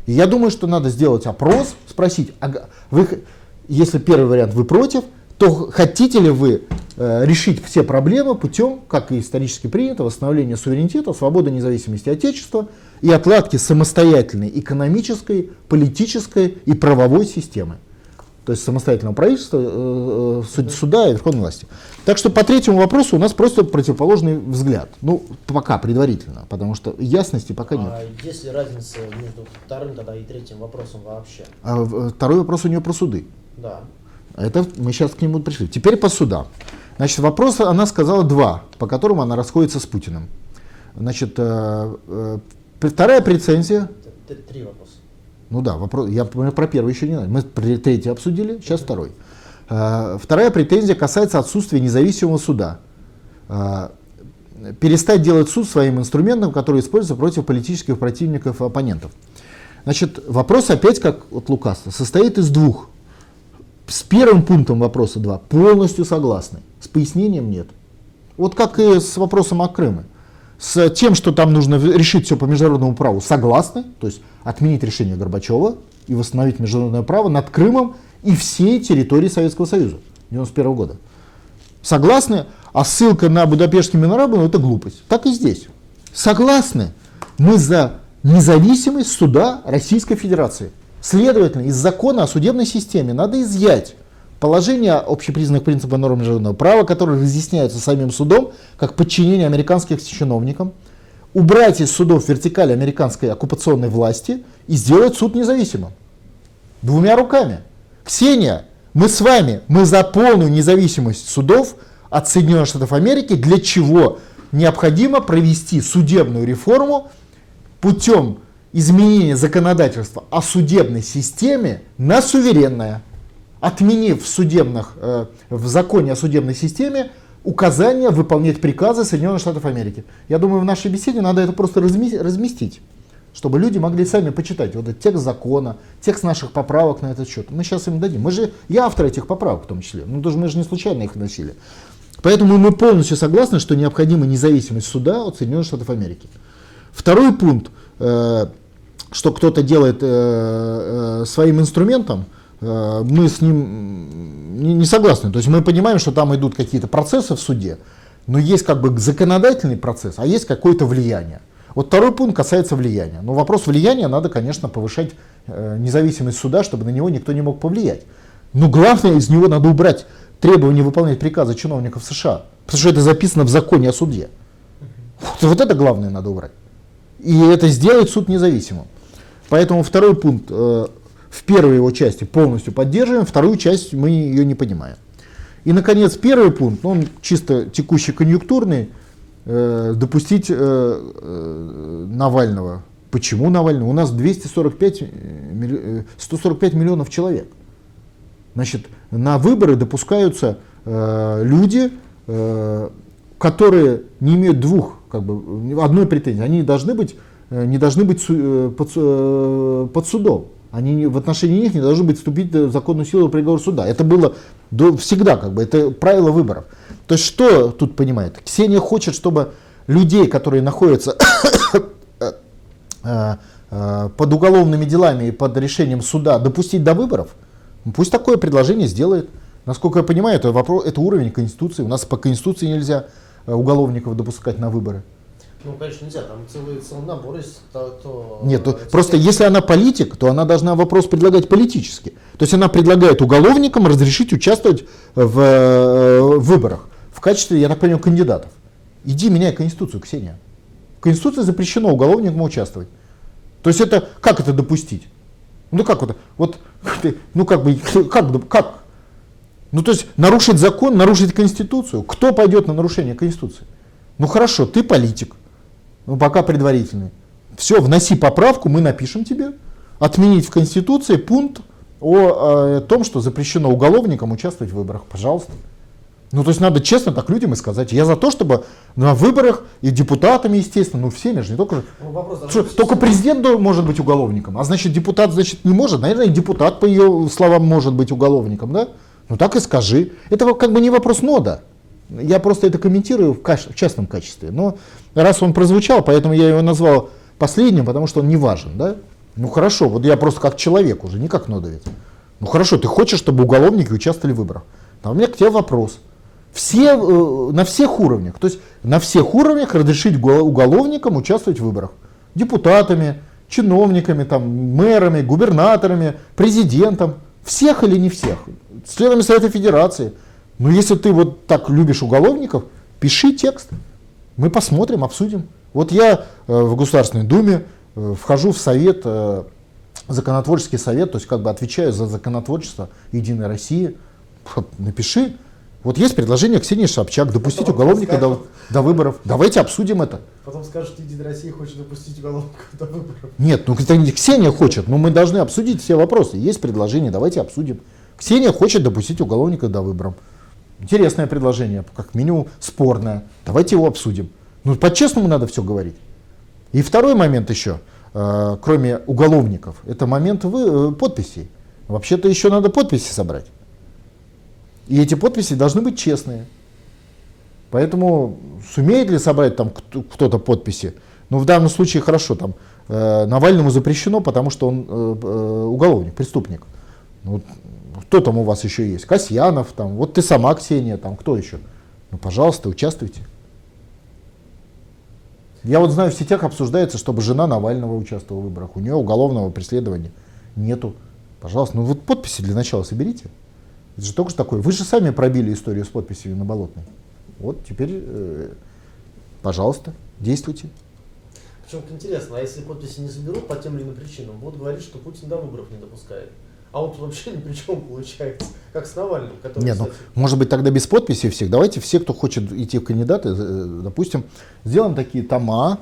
И я думаю, что надо сделать опрос, спросить, а вы, если первый вариант вы против, то хотите ли вы э, решить все проблемы путем, как и исторически принято, восстановления суверенитета, свободы, независимости Отечества и отладки самостоятельной экономической, политической и правовой системы. То есть самостоятельного правительства, э, э, суда и верховной власти. Так что по третьему вопросу у нас просто противоположный взгляд. Ну, пока предварительно, потому что ясности пока нет. А есть ли разница между вторым тогда и третьим вопросом вообще? А, второй вопрос у нее про суды. Да. Это мы сейчас к нему пришли. Теперь по судам. Значит, вопрос она сказала два, по которым она расходится с Путиным. Значит, э, э, вторая претензия. Три вопроса. Ну да, вопрос, я про первый еще не знаю. Мы третий обсудили, сейчас второй. Э, вторая претензия касается отсутствия независимого суда. Э, перестать делать суд своим инструментом, который используется против политических противников и оппонентов. Значит, вопрос опять, как от Лукаса, состоит из двух с первым пунктом вопроса 2 полностью согласны, с пояснением нет. Вот как и с вопросом о Крыме. С тем, что там нужно решить все по международному праву, согласны, то есть отменить решение Горбачева и восстановить международное право над Крымом и всей территорией Советского Союза 1991 года. Согласны, а ссылка на Будапештский меморандум это глупость. Так и здесь. Согласны, мы за независимость суда Российской Федерации. Следовательно, из закона о судебной системе надо изъять положение общепризнанных принципов норм международного права, которые разъясняются самим судом, как подчинение американских чиновникам, убрать из судов вертикаль американской оккупационной власти и сделать суд независимым. Двумя руками. Ксения, мы с вами, мы за полную независимость судов от Соединенных Штатов Америки, для чего необходимо провести судебную реформу путем изменение законодательства о судебной системе на суверенное, отменив в, судебных, э, в законе о судебной системе указание выполнять приказы Соединенных Штатов Америки. Я думаю, в нашей беседе надо это просто разместить, чтобы люди могли сами почитать вот этот текст закона, текст наших поправок на этот счет. Мы сейчас им дадим. Мы же, я автор этих поправок в том числе, ну даже мы же не случайно их носили. Поэтому мы полностью согласны, что необходима независимость суда от Соединенных Штатов Америки. Второй пункт. Э, что кто-то делает э, своим инструментом, мы с ним не, согласны. То есть мы понимаем, что там идут какие-то процессы в суде, но есть как бы законодательный процесс, а есть какое-то влияние. Вот второй пункт касается влияния. Но вопрос влияния надо, конечно, повышать э, независимость суда, чтобы на него никто не мог повлиять. Но главное, из него надо убрать требование выполнять приказы чиновников США, потому что это записано в законе о суде. Вот это главное надо убрать. И это сделает суд независимым. Поэтому второй пункт э, в первой его части полностью поддерживаем, вторую часть мы ее не понимаем. И, наконец, первый пункт, ну, он чисто текущий конъюнктурный, э, допустить э, э, Навального. Почему Навального? У нас 245, 145 э, миллионов человек. Значит, на выборы допускаются э, люди, э, которые не имеют двух, как бы, одной претензии. Они должны быть Э, не должны быть э, под, э, под судом. Они в отношении них не должны быть вступить в законную силу приговор суда. Это было до, всегда, как бы, это правило выборов. То есть что тут понимает? Ксения хочет, чтобы людей, которые находятся под уголовными делами и под решением суда, допустить до выборов. Пусть такое предложение сделает. Насколько я понимаю, это, вопрос, это уровень Конституции. У нас по Конституции нельзя уголовников допускать на выборы. Ну, конечно, нельзя, там целый, целый набор есть. То, то, Нет, то, просто если она политик, то она должна вопрос предлагать политически. То есть она предлагает уголовникам разрешить участвовать в, э, в выборах в качестве, я так понимаю, кандидатов. Иди меняй Конституцию, Ксения. В Конституции запрещено уголовникам участвовать. То есть это, как это допустить? Ну как это? Вот, ну как бы, как, как? Ну то есть нарушить закон, нарушить Конституцию. Кто пойдет на нарушение Конституции? Ну хорошо, ты политик, ну пока предварительный. Все, вноси поправку, мы напишем тебе. Отменить в Конституции пункт о, о, о том, что запрещено уголовникам участвовать в выборах. Пожалуйста. Ну, то есть надо честно так людям и сказать. Я за то, чтобы на выборах и депутатами, естественно, ну всеми же, не только же. Ну, вопрос, Что, только президент может быть уголовником, а значит депутат, значит, не может. Наверное, депутат, по ее словам, может быть уголовником, да? Ну так и скажи. Это как бы не вопрос нода. Я просто это комментирую в, в частном качестве. Но раз он прозвучал, поэтому я его назвал последним, потому что он не важен, да? Ну хорошо, вот я просто как человек уже, не как нодовец. Ну хорошо, ты хочешь, чтобы уголовники участвовали в выборах. А у меня к тебе вопрос. Все, э, на всех уровнях, то есть на всех уровнях разрешить уголовникам участвовать в выборах. Депутатами, чиновниками, там, мэрами, губернаторами, президентом. Всех или не всех? Членами Совета Федерации. Но если ты вот так любишь уголовников, пиши текст. Мы посмотрим, обсудим. Вот я э, в Государственной Думе э, вхожу в совет, э, законотворческий совет, то есть как бы отвечаю за законотворчество Единой России. Напиши, вот есть предложение Ксении Собчак допустить Потом уголовника до, до выборов. Давайте обсудим это. Потом скажут, что Единая Россия хочет допустить уголовника до выборов. Нет, ну это не Ксения хочет, но мы должны обсудить все вопросы. Есть предложение, давайте обсудим. Ксения хочет допустить уголовника до выборов. Интересное предложение, как минимум спорное. Давайте его обсудим. Ну, по-честному надо все говорить. И второй момент еще, э, кроме уголовников, это момент вы, э, подписей. Вообще-то еще надо подписи собрать. И эти подписи должны быть честные. Поэтому сумеет ли собрать там кто-то подписи? Ну, в данном случае хорошо, там э, Навальному запрещено, потому что он э, э, уголовник, преступник. Ну, кто там у вас еще есть? Касьянов, там, вот ты сама, Ксения, там, кто еще? Ну, пожалуйста, участвуйте. Я вот знаю, в сетях обсуждается, чтобы жена Навального участвовала в выборах. У нее уголовного преследования нету. Пожалуйста, ну вот подписи для начала соберите. Это же только что такое. Вы же сами пробили историю с подписями на Болотной. Вот теперь, э, пожалуйста, действуйте. Причем интересно, а если подписи не соберут по тем или иным причинам, будут говорить, что Путин до выборов не допускает. А он вообще ни при чем получается, как с Навальным, который, Нет, ну, может быть, тогда без подписи всех. Давайте все, кто хочет идти в кандидаты, э, допустим, сделаем такие тома,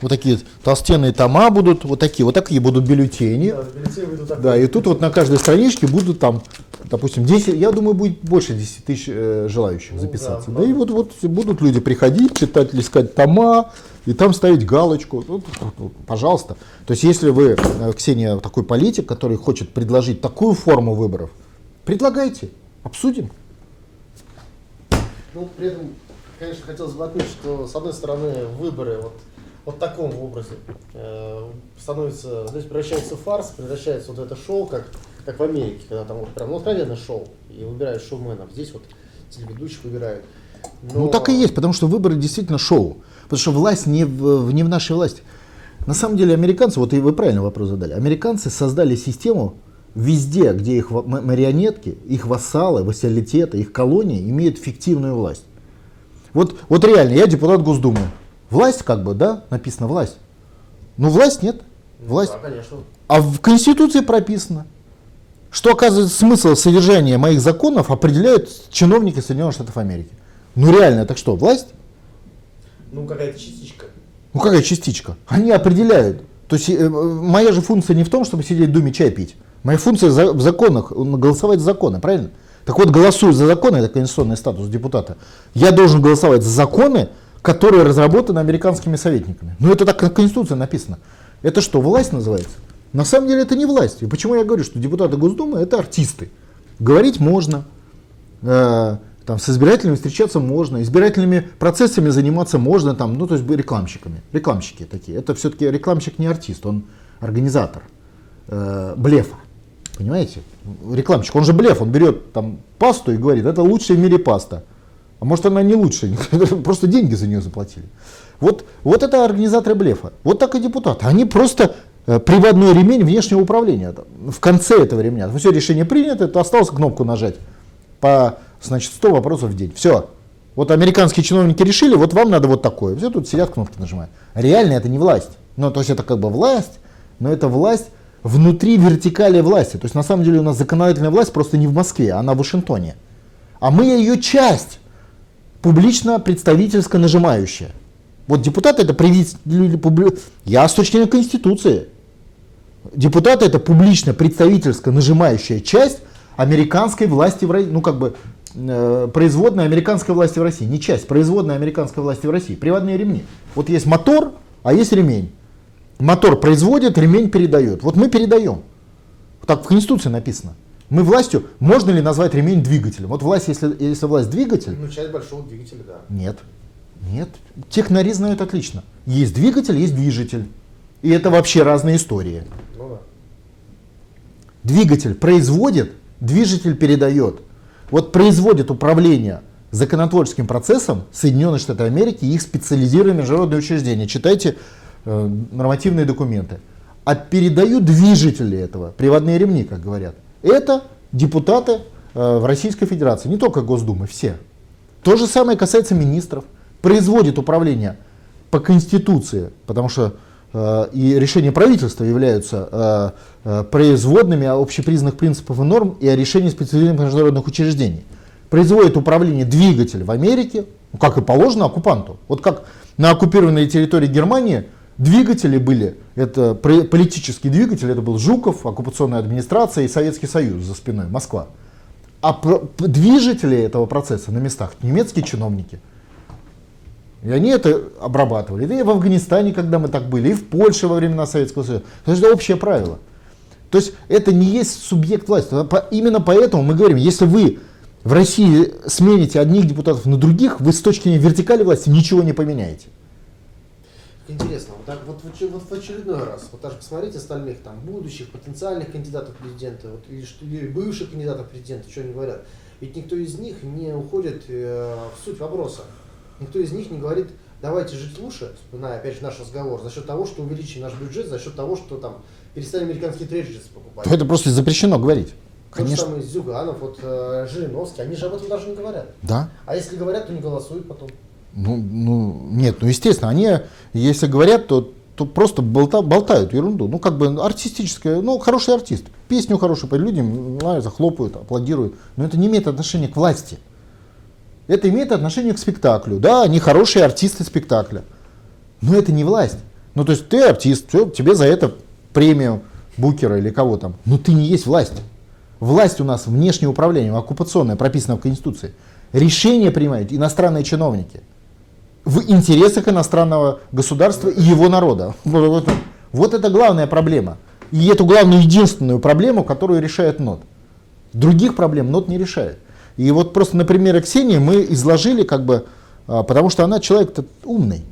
вот такие толстенные тома будут, вот такие, вот такие будут бюллетени. Да, бюллетени да и тут вот на каждой страничке будут там, допустим, 10, я думаю, будет больше 10 тысяч э, желающих ну, записаться. Да, да и вот, вот будут люди приходить, читать, искать тома, и там ставить галочку. Вот, вот, пожалуйста. То есть, если вы, э, Ксения, такой политик, который хочет предложить такую форму выборов, предлагайте, обсудим. Ну, при этом конечно, хотелось бы отметить, что, с одной стороны, выборы вот, вот в таком образе э, становятся, то есть превращается в фарс, превращается вот это шоу, как, как в Америке, когда там вот прям ну, откровенно шоу, и выбирают шоуменов. Здесь вот телеведущих выбирают. Но... Ну так и есть, потому что выборы действительно шоу. Потому что власть не в, не в нашей власти. На самом деле американцы, вот и вы правильно вопрос задали, американцы создали систему, везде, где их марионетки, их вассалы, вассалитеты, их колонии имеют фиктивную власть. Вот, вот реально, я депутат Госдумы. Власть как бы, да, написано власть. Но власть нет. Ну власть. Да, конечно. А в Конституции прописано, что оказывается смысл содержания моих законов определяют чиновники Соединенных Штатов Америки. Ну реально, так что, власть? Ну какая-то частичка. Ну какая частичка? Они определяют. То есть э, моя же функция не в том, чтобы сидеть в Думе чай пить. Моя функция в законах, голосовать за законы, правильно? Так вот, голосую за законы, это конституционный статус депутата, я должен голосовать за законы, которые разработаны американскими советниками. Ну это так на Конституции написано. Это что, власть называется? На самом деле это не власть. И почему я говорю, что депутаты Госдумы это артисты. Говорить можно, э, там, с избирателями встречаться можно, избирательными процессами заниматься можно, там, ну то есть рекламщиками. Рекламщики такие. Это все-таки рекламщик не артист, он организатор э, блефа. Понимаете? Рекламщик, он же блеф, он берет там пасту и говорит, это лучшая в мире паста. А может она не лучше, просто деньги за нее заплатили. Вот, вот это организаторы блефа. Вот так и депутаты. Они просто э, приводной ремень внешнего управления. В конце этого ремня. Все, решение принято, то осталось кнопку нажать по значит, 100 вопросов в день. Все. Вот американские чиновники решили, вот вам надо вот такое. Все тут сидят, кнопки нажимают. Реально это не власть. Ну, то есть это как бы власть, но это власть внутри вертикали власти. То есть на самом деле у нас законодательная власть просто не в Москве, она в Вашингтоне. А мы ее часть, публично представительско нажимающая. Вот депутаты это представители, я с точки зрения Конституции. Депутаты это публично представительско нажимающая часть американской власти в России, ну как бы э, производная американской власти в России, не часть, производная американской власти в России, приводные ремни. Вот есть мотор, а есть ремень. Мотор производит, ремень передает. Вот мы передаем. Так в Конституции написано. Мы властью, можно ли назвать ремень двигателем? Вот власть, если, если власть двигатель... Ну, часть большого двигателя, да. Нет. Нет. Технари знают отлично. Есть двигатель, есть движитель. И это вообще разные истории. Ну, да. Двигатель производит, движитель передает. Вот производит управление законотворческим процессом Соединенные Штаты Америки и их специализированные международные учреждения. Читайте нормативные документы. А передают движители этого, приводные ремни, как говорят. Это депутаты э, в Российской Федерации, не только Госдумы, все. То же самое касается министров. Производит управление по Конституции, потому что э, и решения правительства являются э, э, производными общепризнанных принципов и норм и о решении специализированных международных учреждений. Производит управление двигатель в Америке, ну, как и положено оккупанту. Вот как на оккупированной территории Германии Двигатели были, это политический двигатель, это был Жуков, оккупационная администрация и Советский Союз за спиной, Москва. А движители этого процесса на местах немецкие чиновники. И они это обрабатывали. И в Афганистане, когда мы так были, и в Польше во времена Советского Союза. То есть это общее правило. То есть это не есть субъект власти. Именно поэтому мы говорим, если вы в России смените одних депутатов на других, вы с точки зрения вертикали власти ничего не поменяете. Интересно, вот, так, вот, вот в очередной раз, вот даже посмотрите остальных там будущих, потенциальных кандидатов в президенты, вот, или, или бывших кандидатов в президенты, что они говорят. Ведь никто из них не уходит э, в суть вопроса. Никто из них не говорит, давайте жить лучше, вспоминая опять же наш разговор, за счет того, что увеличим наш бюджет, за счет того, что там перестанем американские трейджерсы покупать. Это просто запрещено говорить. Конечно. То же самое Зюганов, вот э, Жириновский, они же об этом даже не говорят. Да. А если говорят, то не голосуют потом. Ну, ну, нет, ну, естественно, они, если говорят, то, то просто болта, болтают ерунду. Ну, как бы артистическая, ну, хороший артист. Песню хорошую, людям нравится, хлопают, аплодируют. Но это не имеет отношения к власти. Это имеет отношение к спектаклю. Да, они хорошие артисты спектакля. Но это не власть. Ну, то есть ты артист, все, тебе за это премию Букера или кого там. Но ты не есть власть. Власть у нас внешнее управление, оккупационное, прописано в Конституции. Решения принимают иностранные чиновники в интересах иностранного государства и его народа. Вот, это главная проблема. И эту главную единственную проблему, которую решает НОТ. Других проблем НОТ не решает. И вот просто на примере Ксении мы изложили, как бы, а, потому что она человек умный.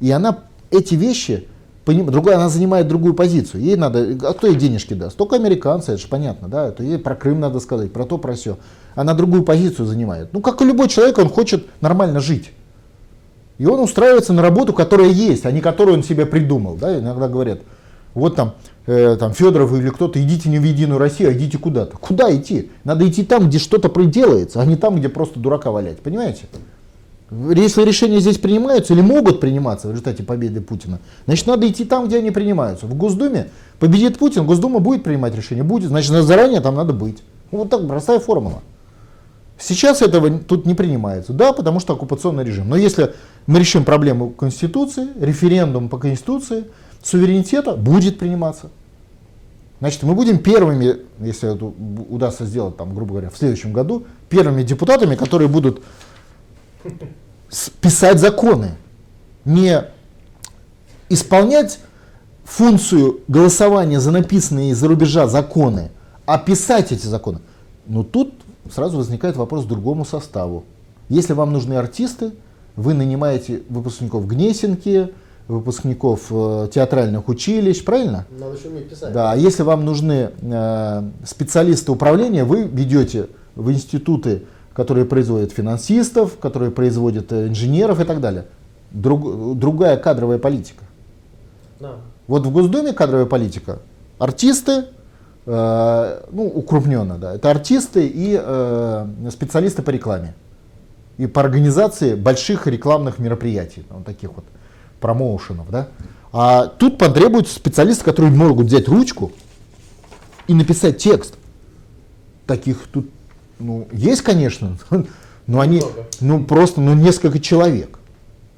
И она эти вещи, другая, она занимает другую позицию. Ей надо, а кто ей денежки даст? Только американцы, это же понятно, да, это ей про Крым надо сказать, про то, про все. Она другую позицию занимает. Ну, как и любой человек, он хочет нормально жить. И он устраивается на работу, которая есть, а не которую он себе придумал. Да? Иногда говорят, вот там, э, там Федоров или кто-то, идите не в Единую Россию, а идите куда-то. Куда идти? Надо идти там, где что-то делается, а не там, где просто дурака валять. Понимаете? Если решения здесь принимаются или могут приниматься в результате победы Путина, значит надо идти там, где они принимаются. В Госдуме победит Путин, Госдума будет принимать решение, будет, значит заранее там надо быть. Вот так простая формула. Сейчас этого тут не принимается. Да, потому что оккупационный режим. Но если мы решим проблему Конституции, референдум по Конституции, суверенитета будет приниматься. Значит, мы будем первыми, если это удастся сделать, там, грубо говоря, в следующем году, первыми депутатами, которые будут писать законы. Не исполнять функцию голосования за написанные из-за рубежа законы, а писать эти законы. Но тут сразу возникает вопрос к другому составу. Если вам нужны артисты, вы нанимаете выпускников Гнесинки, выпускников э, театральных училищ, правильно? Надо еще уметь писать. Да, а если вам нужны э, специалисты управления, вы ведете в институты которые производят финансистов, которые производят э, инженеров и так далее. Друг, другая кадровая политика. Да. Вот в Госдуме кадровая политика. Артисты, ну, укрупненно, да, это артисты и э, специалисты по рекламе. И по организации больших рекламных мероприятий, вот таких вот промоушенов, да. А тут потребуются специалисты, которые могут взять ручку и написать текст. Таких тут, ну, есть, конечно, но они, ну, просто, ну, несколько человек.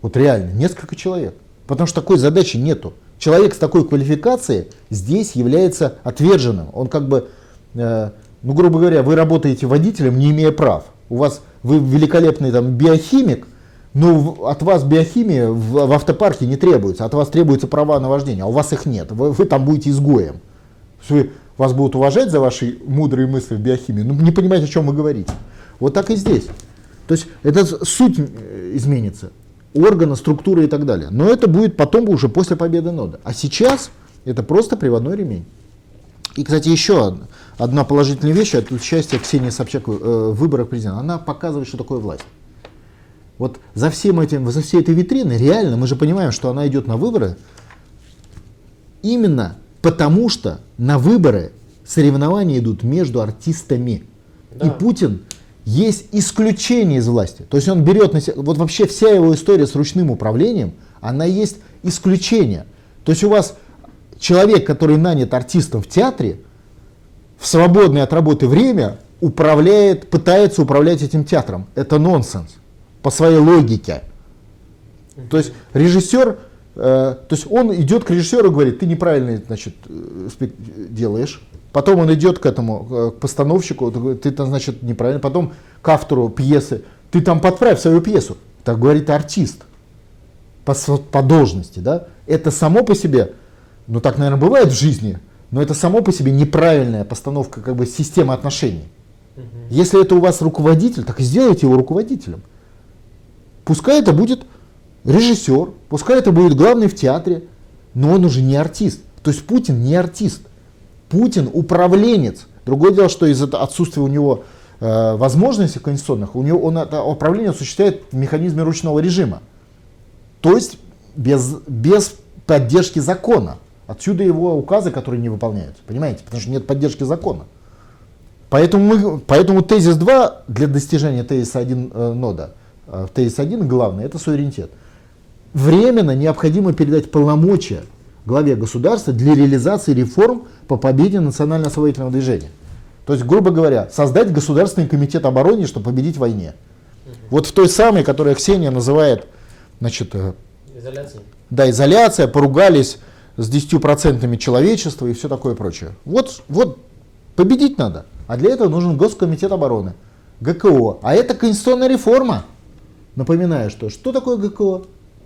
Вот реально, несколько человек. Потому что такой задачи нету. Человек с такой квалификацией здесь является отверженным. Он как бы, э, ну, грубо говоря, вы работаете водителем, не имея прав. У вас, вы великолепный там биохимик, но от вас биохимия в, в автопарке не требуется. От вас требуются права на вождение, а у вас их нет. Вы, вы там будете изгоем. Вы, вас будут уважать за ваши мудрые мысли в биохимии, но не понимаете, о чем вы говорите. Вот так и здесь. То есть это с- суть э, изменится, органа, структура и так далее. Но это будет потом уже после победы нода. А сейчас это просто приводной ремень. И, кстати, еще од- одна положительная вещь, это участие Ксении Собчак э, в выборах президента. Она показывает, что такое власть. Вот за всем этим, за всей этой витриной, реально, мы же понимаем, что она идет на выборы именно потому, что на выборы соревнования идут между артистами. Да. И Путин есть исключение из власти. То есть он берет на себя, вот вообще вся его история с ручным управлением, она есть исключение. То есть у вас человек, который нанят артистом в театре, в свободное от работы время управляет, пытается управлять этим театром. Это нонсенс по своей логике. То есть режиссер, э, то есть он идет к режиссеру и говорит, ты неправильно значит, э, делаешь. Потом он идет к этому, э, к постановщику, ты там, значит, неправильно. Потом к автору пьесы, ты там подправь свою пьесу. Так говорит артист по, по должности, да, это само по себе, ну так, наверное, бывает в жизни, но это само по себе неправильная постановка как бы системы отношений. Если это у вас руководитель, так и сделайте его руководителем. Пускай это будет режиссер, пускай это будет главный в театре, но он уже не артист. То есть Путин не артист. Путин управленец. Другое дело, что из-за отсутствия у него э, возможностей конституционных, у него он это управление осуществляет в механизме ручного режима. То есть без, без поддержки закона. Отсюда его указы, которые не выполняются. Понимаете? Потому что нет поддержки закона. Поэтому, мы, поэтому тезис 2 для достижения тезиса 1 э, нода, э, тезис 1 главный, это суверенитет. Временно необходимо передать полномочия главе государства для реализации реформ по победе национально-освоительного движения. То есть, грубо говоря, создать Государственный комитет обороны, чтобы победить в войне. Вот в той самой, которую Ксения называет, значит, э, Изоляции. да, изоляция, поругались с 10% человечества и все такое прочее. Вот, вот победить надо. А для этого нужен Госкомитет обороны, ГКО. А это конституционная реформа. Напоминаю, что что такое ГКО?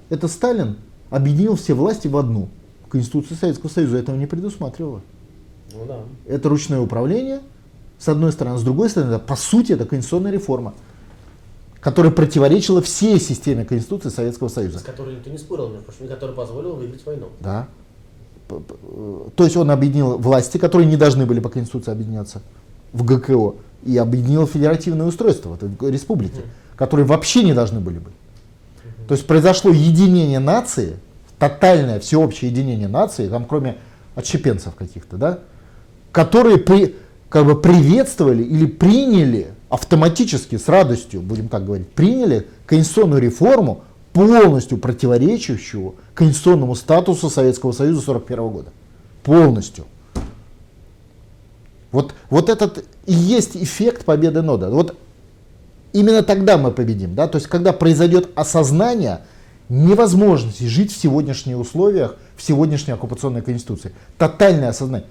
Это Сталин объединил все власти в одну. Конституция Советского Союза этого не предусматривала. Ну да. Это ручное управление, с одной стороны, с другой стороны, это, по сути, это конституционная реформа, которая противоречила всей системе Конституции Советского Союза. С которой никто не спорил, между прочим, и который позволил выиграть войну. Да. Э, То есть он объединил власти, которые не должны были по Конституции объединяться в ГКО, и объединил федеративное устройство в этой республике, которые вообще не должны были быть. То есть произошло единение нации, тотальное всеобщее единение нации, там кроме отщепенцев каких-то, да, которые при, как бы приветствовали или приняли автоматически, с радостью, будем так говорить, приняли конституционную реформу, полностью противоречащую конституционному статусу Советского Союза 1941 года. Полностью. Вот, вот этот и есть эффект победы нода. Вот именно тогда мы победим. Да? То есть, когда произойдет осознание невозможности жить в сегодняшних условиях, в сегодняшней оккупационной конституции. Тотальное осознание.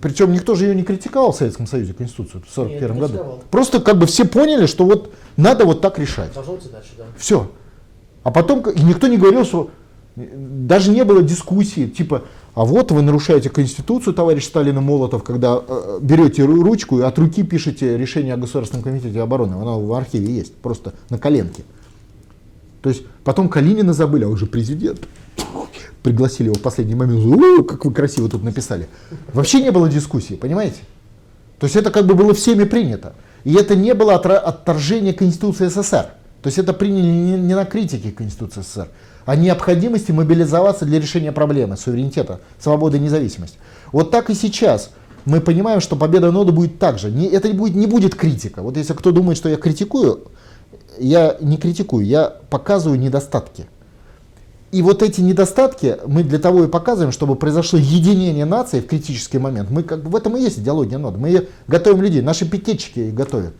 Причем никто же ее не критиковал в Советском Союзе, Конституцию в 1941 Нет, году. Просто как бы все поняли, что вот надо вот так решать. Дальше, да. Все. А потом и никто не говорил, что э, даже не было дискуссии, типа, а вот вы нарушаете Конституцию, товарищ Сталин и Молотов, когда э, берете ру- ручку и от руки пишете решение о Государственном комитете обороны. Оно в архиве есть, просто на коленке. То есть потом Калинина забыли, а он же президент. Пригласили его в последний момент. «О, как вы красиво тут написали. Вообще не было дискуссии, понимаете? То есть это как бы было всеми принято. И это не было отторжение Конституции СССР. То есть это приняли не, не на критике Конституции СССР, а необходимости мобилизоваться для решения проблемы суверенитета, свободы и независимости. Вот так и сейчас мы понимаем, что победа нода будет так же. Не, это будет, не будет критика. Вот если кто думает, что я критикую, я не критикую, я показываю недостатки. И вот эти недостатки мы для того и показываем, чтобы произошло единение нации в критический момент. Мы как бы в этом и есть идеология ноды. Мы готовим людей, наши пикетчики их готовят.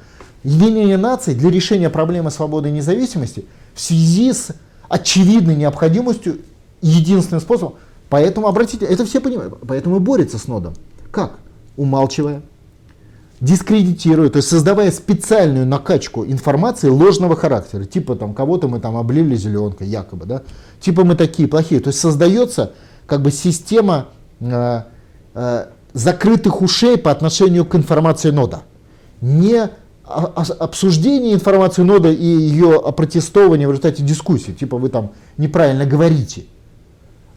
Единение нации для решения проблемы свободы и независимости в связи с очевидной необходимостью единственным способом. Поэтому, обратите, это все понимают, поэтому борется с нодом. Как? Умалчивая, дискредитируя, то есть создавая специальную накачку информации ложного характера, типа там кого-то мы там облили зеленкой, якобы, да, типа мы такие плохие, то есть создается как бы система э, э, закрытых ушей по отношению к информации нода. Не обсуждение информации нода и ее опротестование в результате дискуссии, типа вы там неправильно говорите,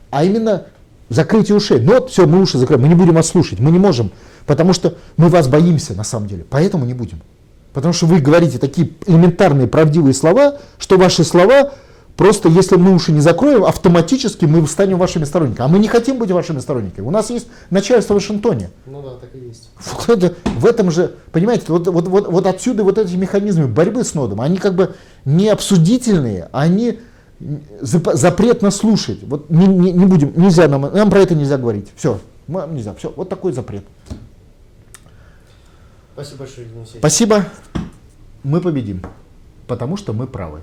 а именно закрытие ушей. Вот, все, мы уши закрыли, мы не будем вас слушать, мы не можем Потому что мы вас боимся на самом деле. Поэтому не будем. Потому что вы говорите такие элементарные правдивые слова, что ваши слова просто, если мы уши не закроем, автоматически мы станем вашими сторонниками. А мы не хотим быть вашими сторонниками. У нас есть начальство в Вашингтоне. Ну да, так и есть. В этом же, понимаете, вот, вот, вот, вот отсюда вот эти механизмы борьбы с нодом, они как бы не обсудительные, они запрет на слушать. Вот не, не, не будем, нельзя нам, нам про это нельзя говорить. Все, нельзя, все, вот такой запрет. Спасибо большое, Евгений Спасибо. Мы победим, потому что мы правы.